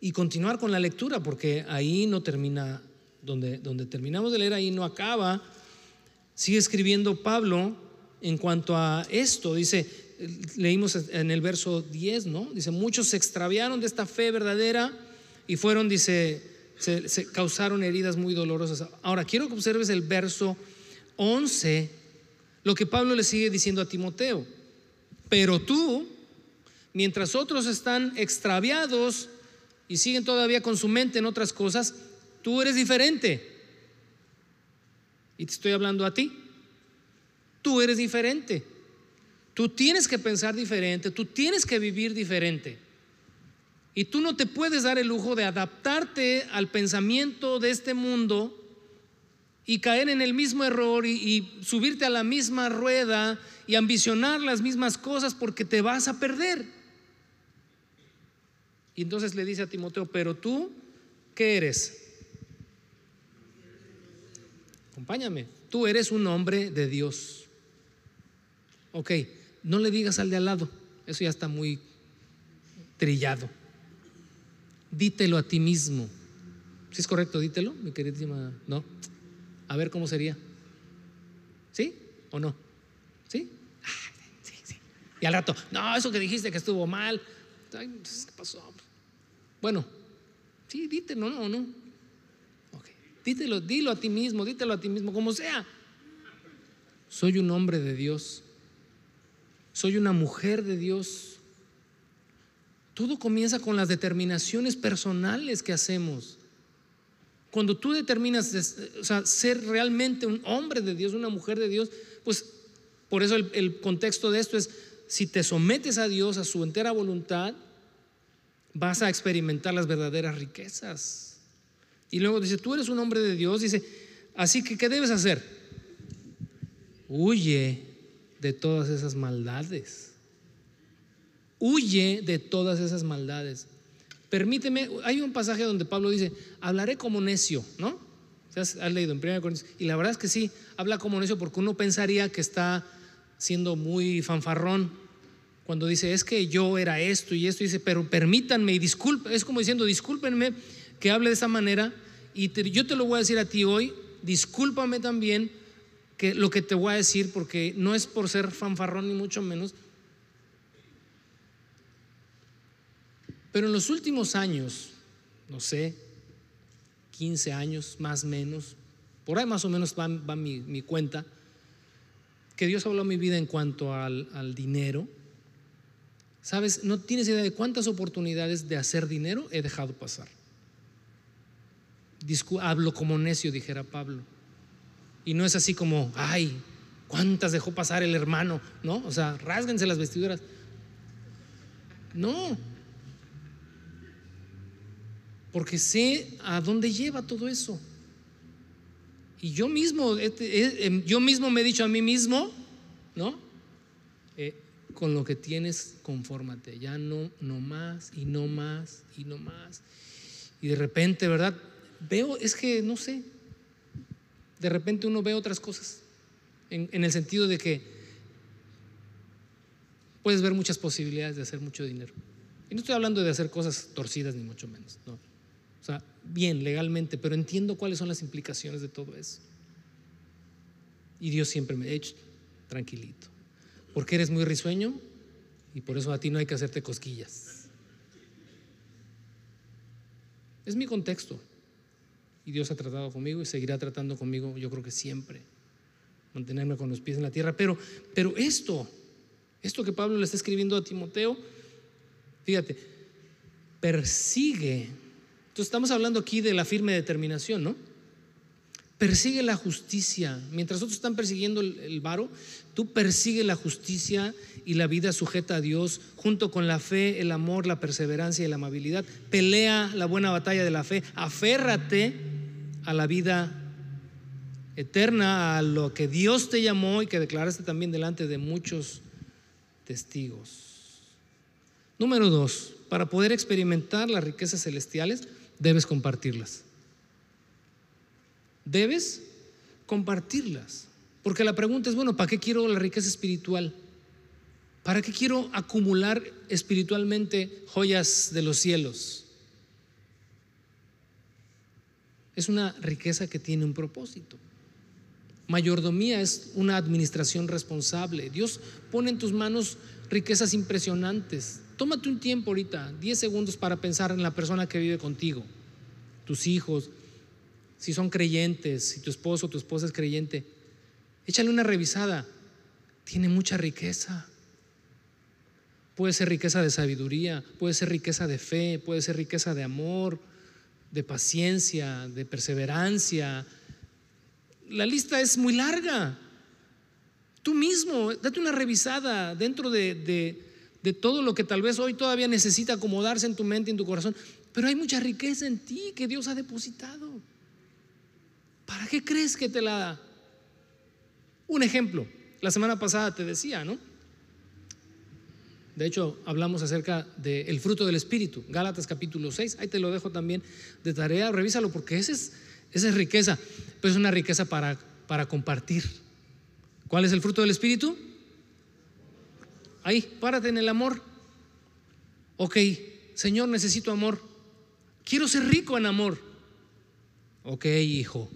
y continuar con la lectura, porque ahí no termina donde, donde terminamos de leer ahí no acaba, sigue escribiendo Pablo en cuanto a esto, dice, leímos en el verso 10, ¿no? Dice, muchos se extraviaron de esta fe verdadera y fueron, dice, se, causaron heridas muy dolorosas. Ahora, quiero que observes el verso 11, lo que Pablo le sigue diciendo a Timoteo. Pero tú, mientras otros están extraviados y siguen todavía con su mente en otras cosas, Tú eres diferente. Y te estoy hablando a ti. Tú eres diferente. Tú tienes que pensar diferente, tú tienes que vivir diferente. Y tú no te puedes dar el lujo de adaptarte al pensamiento de este mundo y caer en el mismo error y, subirte a la misma rueda y ambicionar las mismas cosas porque te vas a perder. Y entonces le dice a Timoteo, pero tú, ¿qué eres? acompáñame, tú eres un hombre de Dios. Ok, no le digas al de al lado, eso ya está muy trillado. Dítelo a ti mismo. Si es correcto, dítelo, mi queridísima. No. A ver cómo sería. ¿Sí o no? ¿Sí? sí, sí. Y al rato, no, eso que dijiste que estuvo mal. Ay, ¿Qué pasó? Bueno, sí, dítelo, no, no. Dítelo, dilo a ti mismo, dítelo a ti mismo, como sea. Soy un hombre de Dios. Soy una mujer de Dios. Todo comienza con las determinaciones personales que hacemos. Cuando tú determinas o sea, ser realmente un hombre de Dios, una mujer de Dios, pues por eso el, el contexto de esto es, si te sometes a Dios, a su entera voluntad, vas a experimentar las verdaderas riquezas. Y luego dice, tú eres un hombre de Dios. Dice, así que, ¿qué debes hacer? Huye de todas esas maldades. Huye de todas esas maldades. Permíteme, hay un pasaje donde Pablo dice, hablaré como necio, ¿no? Has leído en 1 Corintios. Y la verdad es que sí, habla como necio porque uno pensaría que está siendo muy fanfarrón cuando dice, es que yo era esto y esto, dice, pero permítanme y disculpen, es como diciendo, discúlpenme que hable de esa manera y yo te lo voy a decir a ti hoy, discúlpame también que lo que te voy a decir porque no es por ser fanfarrón ni mucho menos. Pero en los últimos años, no sé, 15 años más o menos, por ahí más o menos va, mi, mi, cuenta, que Dios habló a mi vida en cuanto al, al dinero. Sabes, no tienes idea de cuántas oportunidades de hacer dinero he dejado pasar hablo como necio, dijera Pablo. Y no es así como, ay, ¿cuántas dejó pasar el hermano? ¿No? O sea, rásguense las vestiduras. No. Porque sé a dónde lleva todo eso. Y yo mismo, em, yo mismo me he dicho a mí mismo, ¿no? Eh, con lo que tienes, confórmate. Ya no, no más, y no más, y no más. Y de repente, ¿verdad? veo, es que no sé, de repente uno ve otras cosas, en, el sentido de que puedes ver muchas posibilidades de hacer mucho dinero. Y no estoy hablando de hacer cosas torcidas ni mucho menos, no. O sea, bien, legalmente, pero entiendo cuáles son las implicaciones de todo eso. Y Dios siempre me ha dicho, tranquilito, porque eres muy risueño y por eso a ti no hay que hacerte cosquillas. Es mi contexto. Y Dios ha tratado conmigo y seguirá tratando conmigo, yo creo que siempre. Mantenerme con los pies en la tierra. Pero, pero esto, esto que Pablo le está escribiendo a Timoteo, fíjate, persigue. Estamos hablando aquí de la firme determinación, ¿no? Persigue la justicia. Mientras otros están persiguiendo el, varo, tú persigue la justicia y la vida sujeta a Dios, junto con la fe, el amor, la perseverancia y la amabilidad. Pelea la buena batalla de la fe. Aférrate a la vida eterna, a lo que Dios te llamó y que declaraste también delante de muchos testigos. Número dos, para poder experimentar las riquezas celestiales, debes compartirlas. Debes compartirlas. Porque la pregunta es, bueno, ¿para qué quiero la riqueza espiritual? ¿Para qué quiero acumular espiritualmente joyas de los cielos? Es una riqueza que tiene un propósito. Mayordomía es una administración responsable. Dios pone en tus manos riquezas impresionantes. Tómate un tiempo ahorita, 10 segundos para pensar en la persona que vive contigo, tus hijos, si son creyentes, si tu esposo o tu esposa es creyente. Échale una revisada. Tiene mucha riqueza. Puede ser riqueza de sabiduría, puede ser riqueza de fe, puede ser riqueza de amor, de paciencia, de perseverancia, la lista es muy larga. Tú mismo, date una revisada dentro de, todo lo que tal vez hoy todavía necesita acomodarse en tu mente y en tu corazón. Pero hay mucha riqueza en ti que Dios ha depositado. ¿Para qué crees que te la da? Un ejemplo, la semana pasada te decía, ¿no? De hecho, hablamos acerca del fruto del Espíritu, Gálatas capítulo 6, ahí te lo dejo también de tarea, revísalo porque ese es esa es riqueza, pero es una riqueza para, para compartir. ¿Cuál es el fruto del Espíritu? Ahí, párate en el amor. Ok, Señor, necesito amor. Quiero ser rico en amor. Ok, hijo.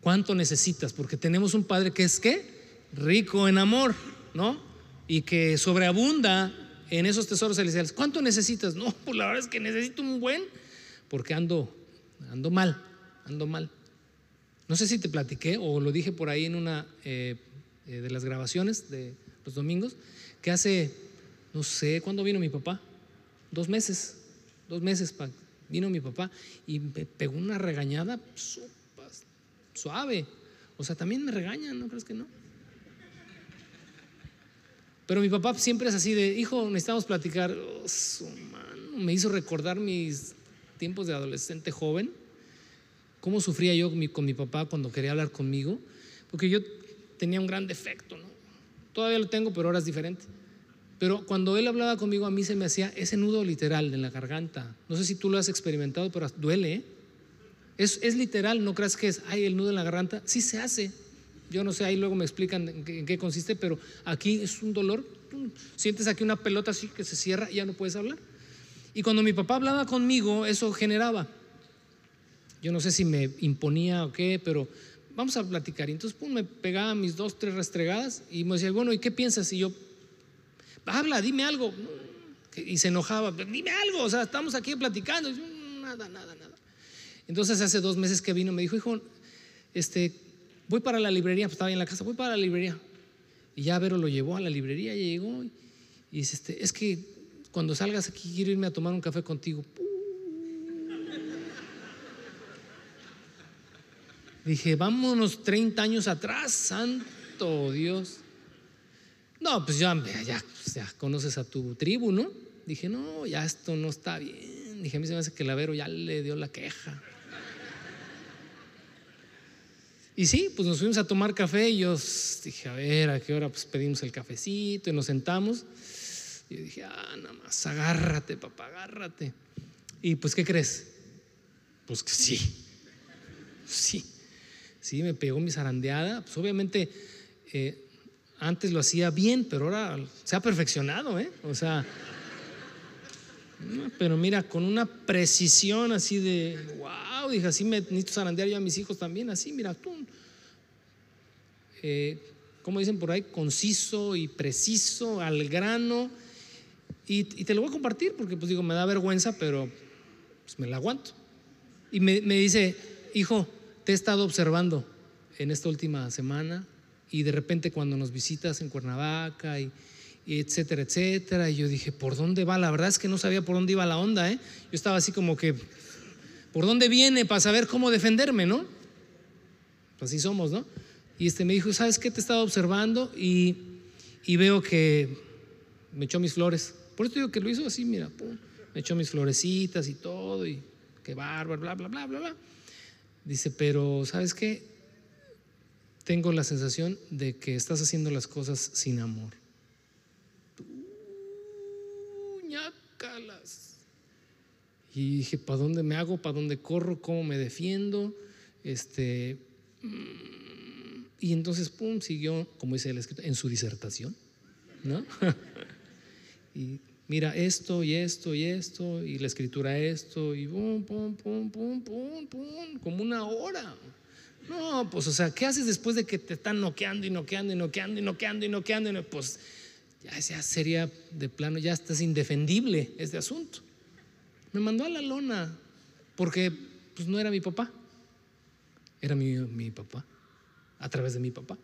¿Cuánto necesitas? Porque tenemos un Padre que es qué? Rico en amor, ¿no? Y que sobreabunda en esos tesoros celestiales. ¿Cuánto necesitas? No, pues la verdad es que necesito un buen porque ando, ando mal ando mal. No sé si te platiqué o lo dije por ahí en una eh, eh, de las grabaciones de los domingos, que hace, no sé, ¿cuándo vino mi papá? Dos meses, dos meses vino mi papá y me pegó una regañada suave. O sea, también me regañan, ¿no crees que no? Pero mi papá siempre es así de, hijo, necesitamos platicar. Oh, me hizo recordar mis tiempos de adolescente joven cómo sufría yo con mi, papá cuando quería hablar conmigo, porque yo tenía un gran defecto, ¿no? Todavía lo tengo, pero ahora es diferente. Pero cuando él hablaba conmigo, a mí se me hacía ese nudo literal en la garganta. No sé si tú lo has experimentado, pero duele. ¿eh? Es, es, literal, no creas que es, ay, el nudo en la garganta. Sí se hace. Yo no sé, ahí luego me explican qué, en qué consiste, pero aquí es un dolor. Sientes aquí una pelota así que se cierra y ya no puedes hablar. Y cuando mi papá hablaba conmigo, eso generaba. Yo no sé si me imponía o qué, pero vamos a platicar. Y entonces pum, me pegaba mis dos, tres restregadas y me decía, bueno, ¿y qué piensas? Y yo, habla, dime algo. Y se enojaba, dime algo, o sea, estamos aquí platicando. nada, nada, nada. Entonces hace dos meses que vino, me dijo, hijo, este, voy para la librería, pues estaba en la casa, voy para la librería. Y ya Vero lo llevó a la librería, y llegó y dice, este, es que cuando salgas aquí quiero irme a tomar un café contigo. Dije, vámonos 30 años atrás, santo Dios. No, pues ya, ya, ya conoces a tu tribu, ¿no? Dije, no, ya esto no está bien. Dije, a mí se me hace que el Avero ya le dio la queja. Y sí, pues nos fuimos a tomar café y yo dije, a ver, ¿a qué hora? Pues pedimos el cafecito y nos sentamos. Y yo dije, ah, nada más, agárrate, papá, agárrate. Y pues, ¿qué crees? Pues que sí, sí. Sí, me pegó mi zarandeada. Pues obviamente eh, antes lo hacía bien, pero ahora se ha perfeccionado, ¿eh? O sea, pero mira, con una precisión así de, wow, dije, así me necesito zarandear yo a mis hijos también, así, mira, tú. Eh, dicen por ahí, conciso y preciso, al grano. Y, te lo voy a compartir porque, pues digo, me da vergüenza, pero pues, me la aguanto. Y me dice, hijo, te he estado observando en esta última semana y de repente cuando nos visitas en Cuernavaca y, etcétera, etcétera, y yo dije, ¿por dónde va? La verdad es que no sabía por dónde iba la onda, ¿eh? Yo estaba así como que, ¿por dónde viene para saber cómo defenderme, no? Así somos, ¿no? Y este me dijo, ¿sabes qué? Te estaba observando y, y veo que me echó mis flores. Por eso digo que lo hizo así, mira, pum, me echó mis florecitas y todo, y qué bárbaro, bla, bla, bla, bla, bla. Dice, pero ¿sabes qué? Tengo la sensación de que estás haciendo las cosas sin amor. Y dije, ¿para dónde me hago? ¿Para dónde corro? ¿Cómo me defiendo? Este, mm, y entonces, pum, siguió, como dice el escrito, en su disertación, ¿no? y mira esto y esto y esto, y la escritura esto, y pum, pum, pum, pum, pum, pum, como una hora. No, pues, o sea, ¿qué haces después de que te están noqueando y noqueando y noqueando y noqueando y noqueando? Pues ya, ya sería de plano, ya estás indefendible este asunto. Me mandó a la lona porque pues no era mi papá, era mi, mi papá, a través de mi papá.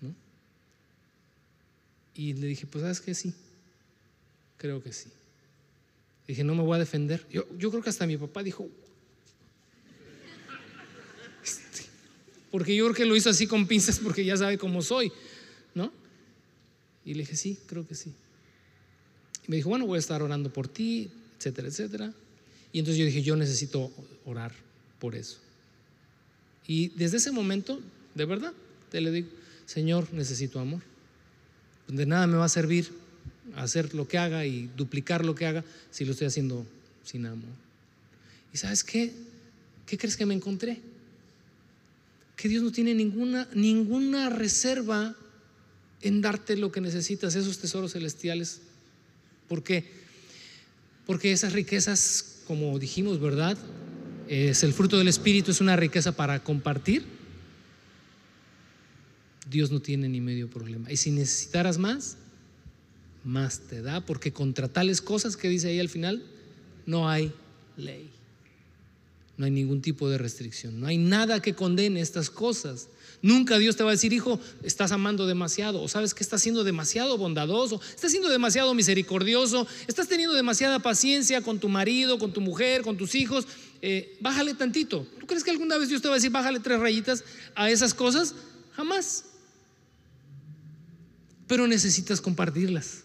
¿no? Y le dije, pues sabes que sí, creo que sí. Dije, no me voy a defender. Yo, yo creo que hasta mi papá dijo, este, porque yo creo que lo hizo así con pinzas porque ya sabe cómo soy, ¿no? Y le dije, sí, creo que sí. Y me dijo, bueno, voy a estar orando por ti, etcétera, etcétera. Y entonces yo dije, yo necesito orar por eso. Y desde ese momento, de verdad, te le digo, Señor, necesito amor. De nada me va a servir hacer lo que haga y duplicar lo que haga si lo estoy haciendo sin amor. ¿Y sabes qué? ¿Qué crees que me encontré? Que Dios no tiene ninguna, ninguna reserva en darte lo que necesitas, esos tesoros celestiales. ¿Por qué? Porque esas riquezas, como dijimos, ¿verdad? Es el fruto del Espíritu, es una riqueza para compartir. Dios no tiene ni medio problema. Y si necesitaras más, más te da, porque contra tales cosas que dice ahí al final, no hay ley. No hay ningún tipo de restricción. No hay nada que condene estas cosas. Nunca Dios te va a decir, hijo, estás amando demasiado, o sabes que estás siendo demasiado bondadoso, estás siendo demasiado misericordioso, estás teniendo demasiada paciencia con tu marido, con tu mujer, con tus hijos. Eh, bájale tantito. ¿Tú crees que alguna vez Dios te va a decir, bájale tres rayitas a esas cosas? Jamás. Pero necesitas compartirlas.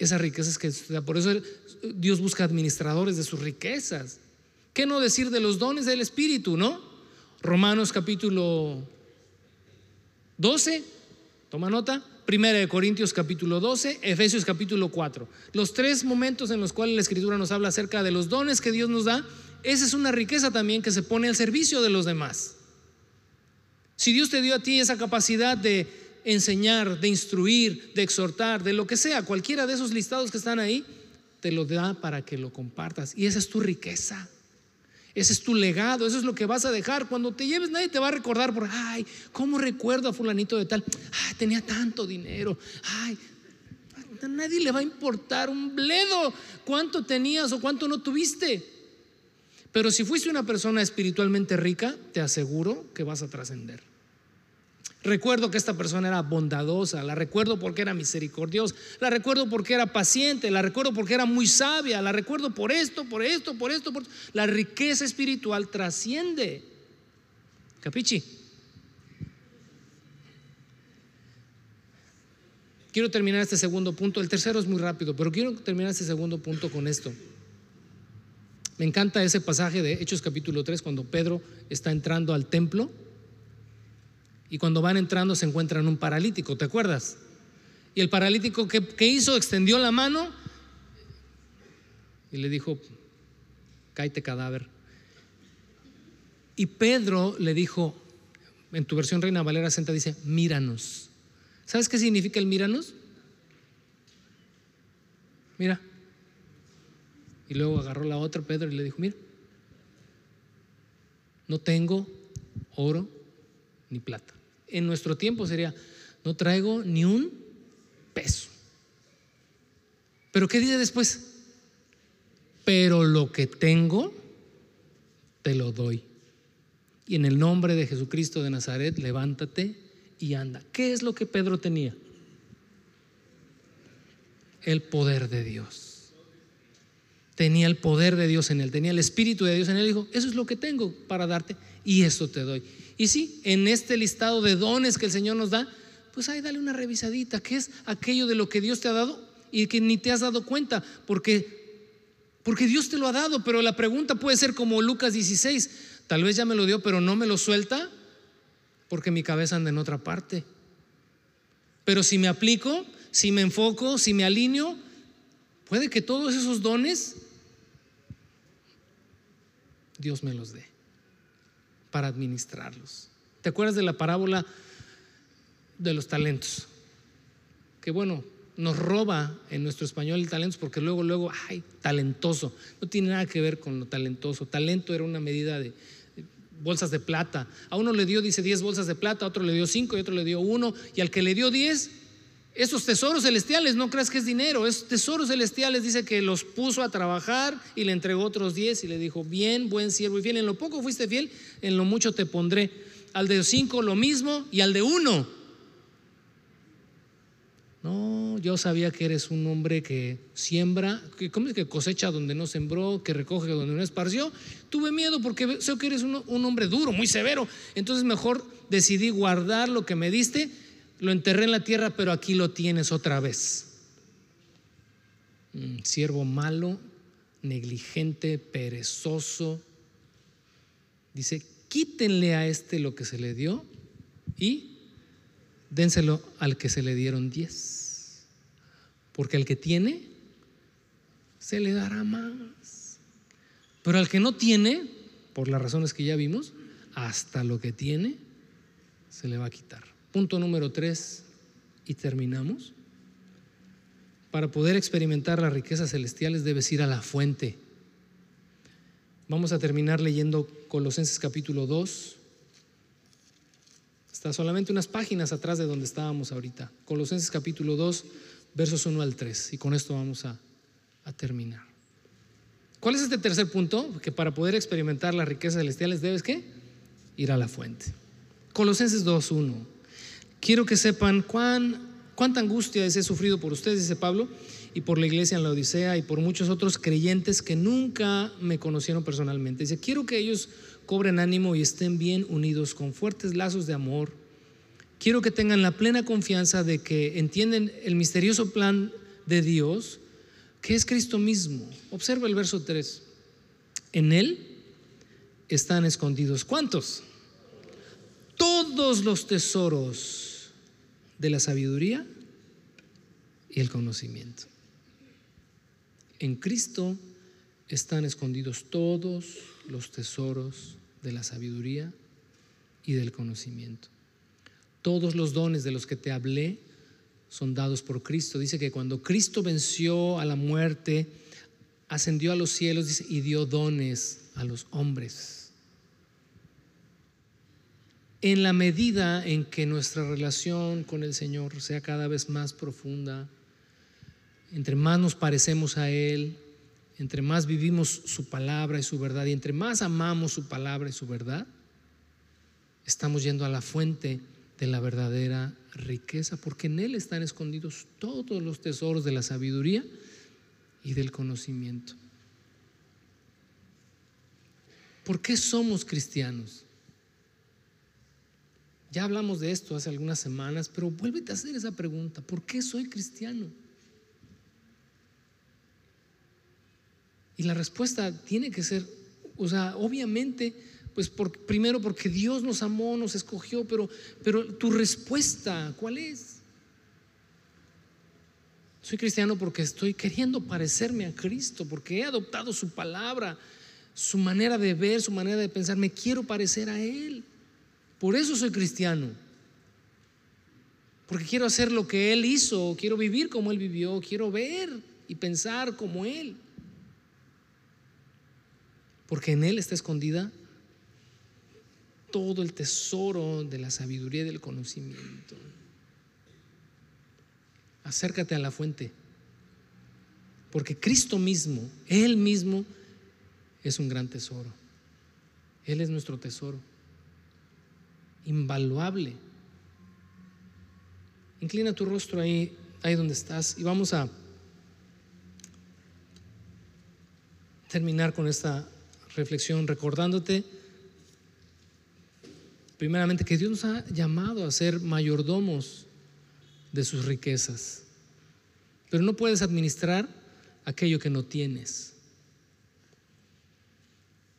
Esas riquezas que por eso Dios busca administradores de sus riquezas. ¿Qué no decir de los dones del Espíritu, no? Romanos capítulo 12, toma nota, Primera de Corintios capítulo 12, Efesios capítulo 4. Los tres momentos en los cuales la Escritura nos habla acerca de los dones que Dios nos da, esa es una riqueza también que se pone al servicio de los demás. Si Dios te dio a ti esa capacidad de enseñar, de instruir, de exhortar, de lo que sea, cualquiera de esos listados que están ahí, te lo da para que lo compartas. Y esa es tu riqueza. Ese es tu legado, eso es lo que vas a dejar. Cuando te lleves, nadie te va a recordar por, ay, ¿cómo recuerdo a fulanito de tal? Ay, tenía tanto dinero. Ay, a nadie le va a importar un bledo cuánto tenías o cuánto no tuviste. Pero si fuiste una persona espiritualmente rica, te aseguro que vas a trascender. Recuerdo que esta persona era bondadosa, la recuerdo porque era misericordiosa, la recuerdo porque era paciente, la recuerdo porque era muy sabia, la recuerdo por esto, por esto, por esto. Por... La riqueza espiritual trasciende. ¿Capichi? Quiero terminar este segundo punto. El tercero es muy rápido, pero quiero terminar este segundo punto con esto. Me encanta ese pasaje de Hechos capítulo 3 cuando Pedro está entrando al templo y cuando van entrando se encuentran un paralítico, ¿te acuerdas? Y el paralítico, ¿qué, hizo? Extendió la mano y le dijo, cáete cadáver. Y Pedro le dijo, en tu versión Reina Valera 60 dice, míranos. ¿Sabes qué significa el míranos? Mira. Y luego agarró la otra Pedro y le dijo, mira, no tengo oro ni plata en nuestro tiempo sería, no traigo ni un peso. Pero ¿qué dice después? Pero lo que tengo, te lo doy. Y en el nombre de Jesucristo de Nazaret, levántate y anda. ¿Qué es lo que Pedro tenía? El poder de Dios. Tenía el poder de Dios en él, tenía el Espíritu de Dios en él. Dijo, eso es lo que tengo para darte y eso te doy. Y sí, en este listado de dones que el Señor nos da, pues ahí dale una revisadita, ¿qué es aquello de lo que Dios te ha dado y que ni te has dado cuenta? Porque porque Dios te lo ha dado, pero la pregunta puede ser como Lucas 16, tal vez ya me lo dio, pero no me lo suelta porque mi cabeza anda en otra parte. Pero si me aplico, si me enfoco, si me alineo, puede que todos esos dones Dios me los dé para administrarlos. ¿Te acuerdas de la parábola de los talentos? Que bueno, nos roba en nuestro español el talento porque luego, luego, ay, talentoso. No tiene nada que ver con lo talentoso. Talento era una medida de, bolsas de plata. A uno le dio, dice, 10 bolsas de plata, a otro le dio 5 y otro le dio 1. Y al que le dio 10, esos tesoros celestiales, no creas que es dinero, esos tesoros celestiales dice que los puso a trabajar y le entregó otros 10 y le dijo, bien, buen siervo y fiel, en lo poco fuiste fiel, en lo mucho te pondré. Al de 5 lo mismo y al de 1 no, yo sabía que eres un hombre que siembra, que, ¿cómo es que cosecha donde no sembró, que recoge donde no esparció? Tuve miedo porque sé que eres un hombre duro, muy severo. Entonces mejor decidí guardar lo que me diste, lo enterré en la tierra, pero aquí lo tienes otra vez. Un siervo malo, negligente, perezoso. Dice, quítenle a este lo que se le dio y dénselo al que se le dieron diez. Porque al que tiene, se le dará más. Pero al que no tiene, por las razones que ya vimos, hasta lo que tiene, se le va a quitar. Punto número tres, y terminamos. Para poder experimentar las riquezas celestiales debes ir a la fuente. Vamos a terminar leyendo Colosenses capítulo 2, Está solamente unas páginas atrás de donde estábamos ahorita. Colosenses capítulo 2, versos 1 al 3. Y con esto vamos a, a terminar. ¿Cuál es este tercer punto? Que para poder experimentar las riquezas celestiales debes qué? Ir a la fuente. Colosenses 2, 1. Quiero que sepan cuán, cuánta angustia he sufrido por ustedes, dice Pablo, y por la iglesia en la Odisea y por muchos otros creyentes que nunca me conocieron personalmente. Dice, quiero que ellos cobren ánimo y estén bien unidos con fuertes lazos de amor. Quiero que tengan la plena confianza de que entienden el misterioso plan de Dios, que es Cristo mismo. Observa el verso 3. En Él están escondidos. ¿Cuántos? Todos los tesoros de la sabiduría y el conocimiento. En Cristo están escondidos todos los tesoros de la sabiduría y del conocimiento. Todos los dones de los que te hablé son dados por Cristo. Dice que cuando Cristo venció a la muerte, ascendió a los cielos y dio dones a los hombres. En la medida en que nuestra relación con el Señor sea cada vez más profunda, entre más nos parecemos a Él, entre más vivimos su palabra y su verdad y entre más amamos su palabra y su verdad, estamos yendo a la fuente de la verdadera riqueza, porque en Él están escondidos todos los tesoros de la sabiduría y del conocimiento. ¿Por qué somos cristianos? Ya hablamos de esto hace algunas semanas, pero vuélvete a hacer esa pregunta. ¿Por qué soy cristiano? Y la respuesta tiene que ser, o sea, obviamente, pues por, primero porque Dios nos amó, nos escogió, pero, pero tu respuesta, ¿cuál es? Soy cristiano porque estoy queriendo parecerme a Cristo, porque he adoptado su palabra, su manera de ver, su manera de pensar, me quiero parecer a Él. Por eso soy cristiano. Porque quiero hacer lo que Él hizo, quiero vivir como Él vivió, quiero ver y pensar como Él porque en Él está escondida todo el tesoro de la sabiduría y del conocimiento. Acércate a la fuente, porque Cristo mismo, Él mismo, es un gran tesoro. Él es nuestro tesoro, invaluable. Inclina tu rostro ahí, ahí donde estás y vamos a terminar con esta reflexión recordándote primeramente que Dios nos ha llamado a ser mayordomos de sus riquezas, pero no puedes administrar aquello que no tienes.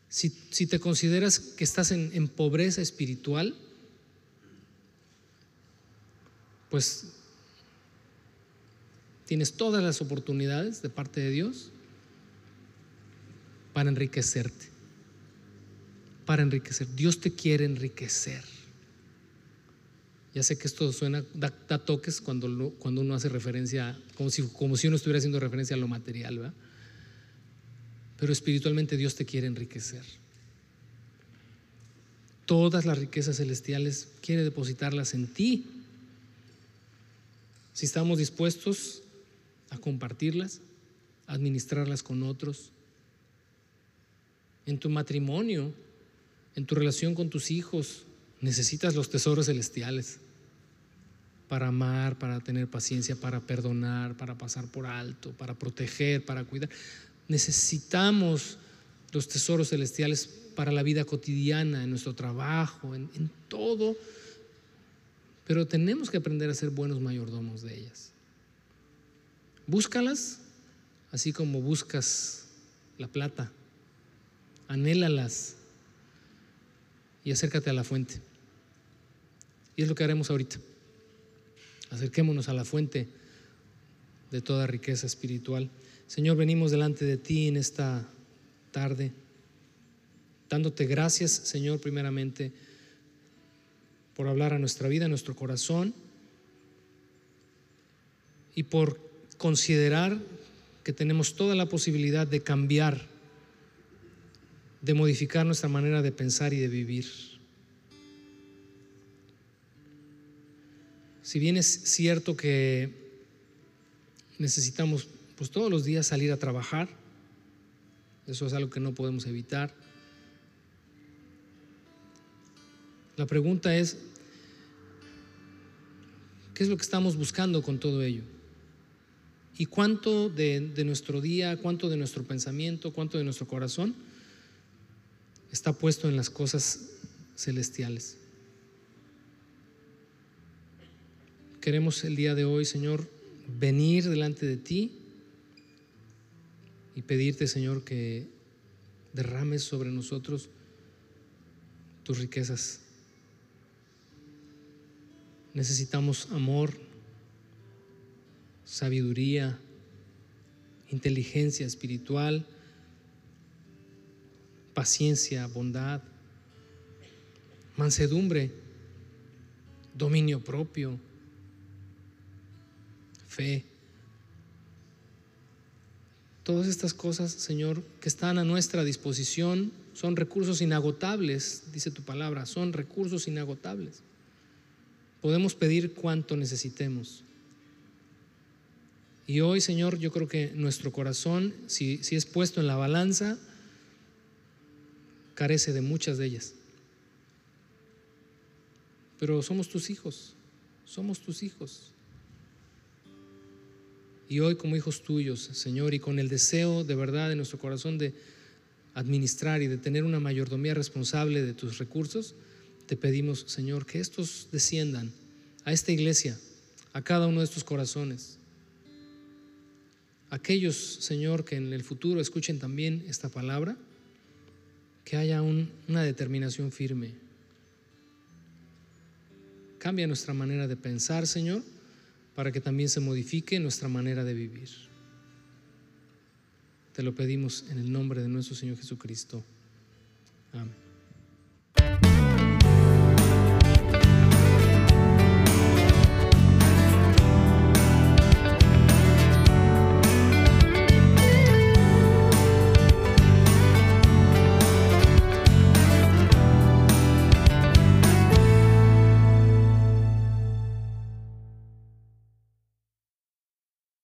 Si, te consideras que estás en pobreza espiritual, pues tienes todas las oportunidades de parte de Dios para enriquecerte. Para enriquecer. Dios te quiere enriquecer. Ya sé que esto suena, da, toques cuando, cuando uno hace referencia, como si, como si uno estuviera haciendo referencia a lo material, ¿verdad? pero espiritualmente Dios te quiere enriquecer. Todas las riquezas celestiales quiere depositarlas en ti. Si estamos dispuestos a compartirlas, a administrarlas con otros, en tu matrimonio, en tu relación con tus hijos, necesitas los tesoros celestiales para amar, para tener paciencia, para perdonar, para pasar por alto, para proteger, para cuidar. Necesitamos los tesoros celestiales para la vida cotidiana, en nuestro trabajo, en, todo, pero tenemos que aprender a ser buenos mayordomos de ellas. Búscalas, así como buscas la plata, anhélalas y acércate a la fuente. Y es lo que haremos ahorita. Acerquémonos a la fuente de toda riqueza espiritual. Señor, venimos delante de ti en esta tarde, dándote gracias, Señor, primeramente, por hablar a nuestra vida, a nuestro corazón, y por considerar que tenemos toda la posibilidad de cambiar, de modificar nuestra manera de pensar y de vivir. Si bien es cierto que necesitamos pues todos los días salir a trabajar. Eso es algo que no podemos evitar. La pregunta es, ¿qué es lo que estamos buscando con todo ello? ¿Y cuánto de, de nuestro día, cuánto de nuestro pensamiento, cuánto de nuestro corazón está puesto en las cosas celestiales? Queremos el día de hoy, Señor, venir delante de ti y pedirte, Señor, que derrames sobre nosotros tus riquezas. Necesitamos amor, sabiduría, inteligencia espiritual, paciencia, bondad, mansedumbre, dominio propio, fe. Todas estas cosas, Señor, que están a nuestra disposición, son recursos inagotables, dice tu palabra, son recursos inagotables. Podemos pedir cuanto necesitemos. Y hoy, Señor, yo creo que nuestro corazón, si, si es puesto en la balanza, carece de muchas de ellas. Pero somos tus hijos, somos tus hijos. Y hoy como hijos tuyos, Señor, y con el deseo de verdad de nuestro corazón de administrar y de tener una mayordomía responsable de tus recursos, te pedimos, Señor, que estos desciendan a esta iglesia, a cada uno de estos corazones. Aquellos, Señor, que en el futuro escuchen también esta palabra, que haya una determinación firme. Cambia nuestra manera de pensar, Señor para que también se modifique nuestra manera de vivir. Te lo pedimos en el nombre de nuestro Señor Jesucristo. Amén.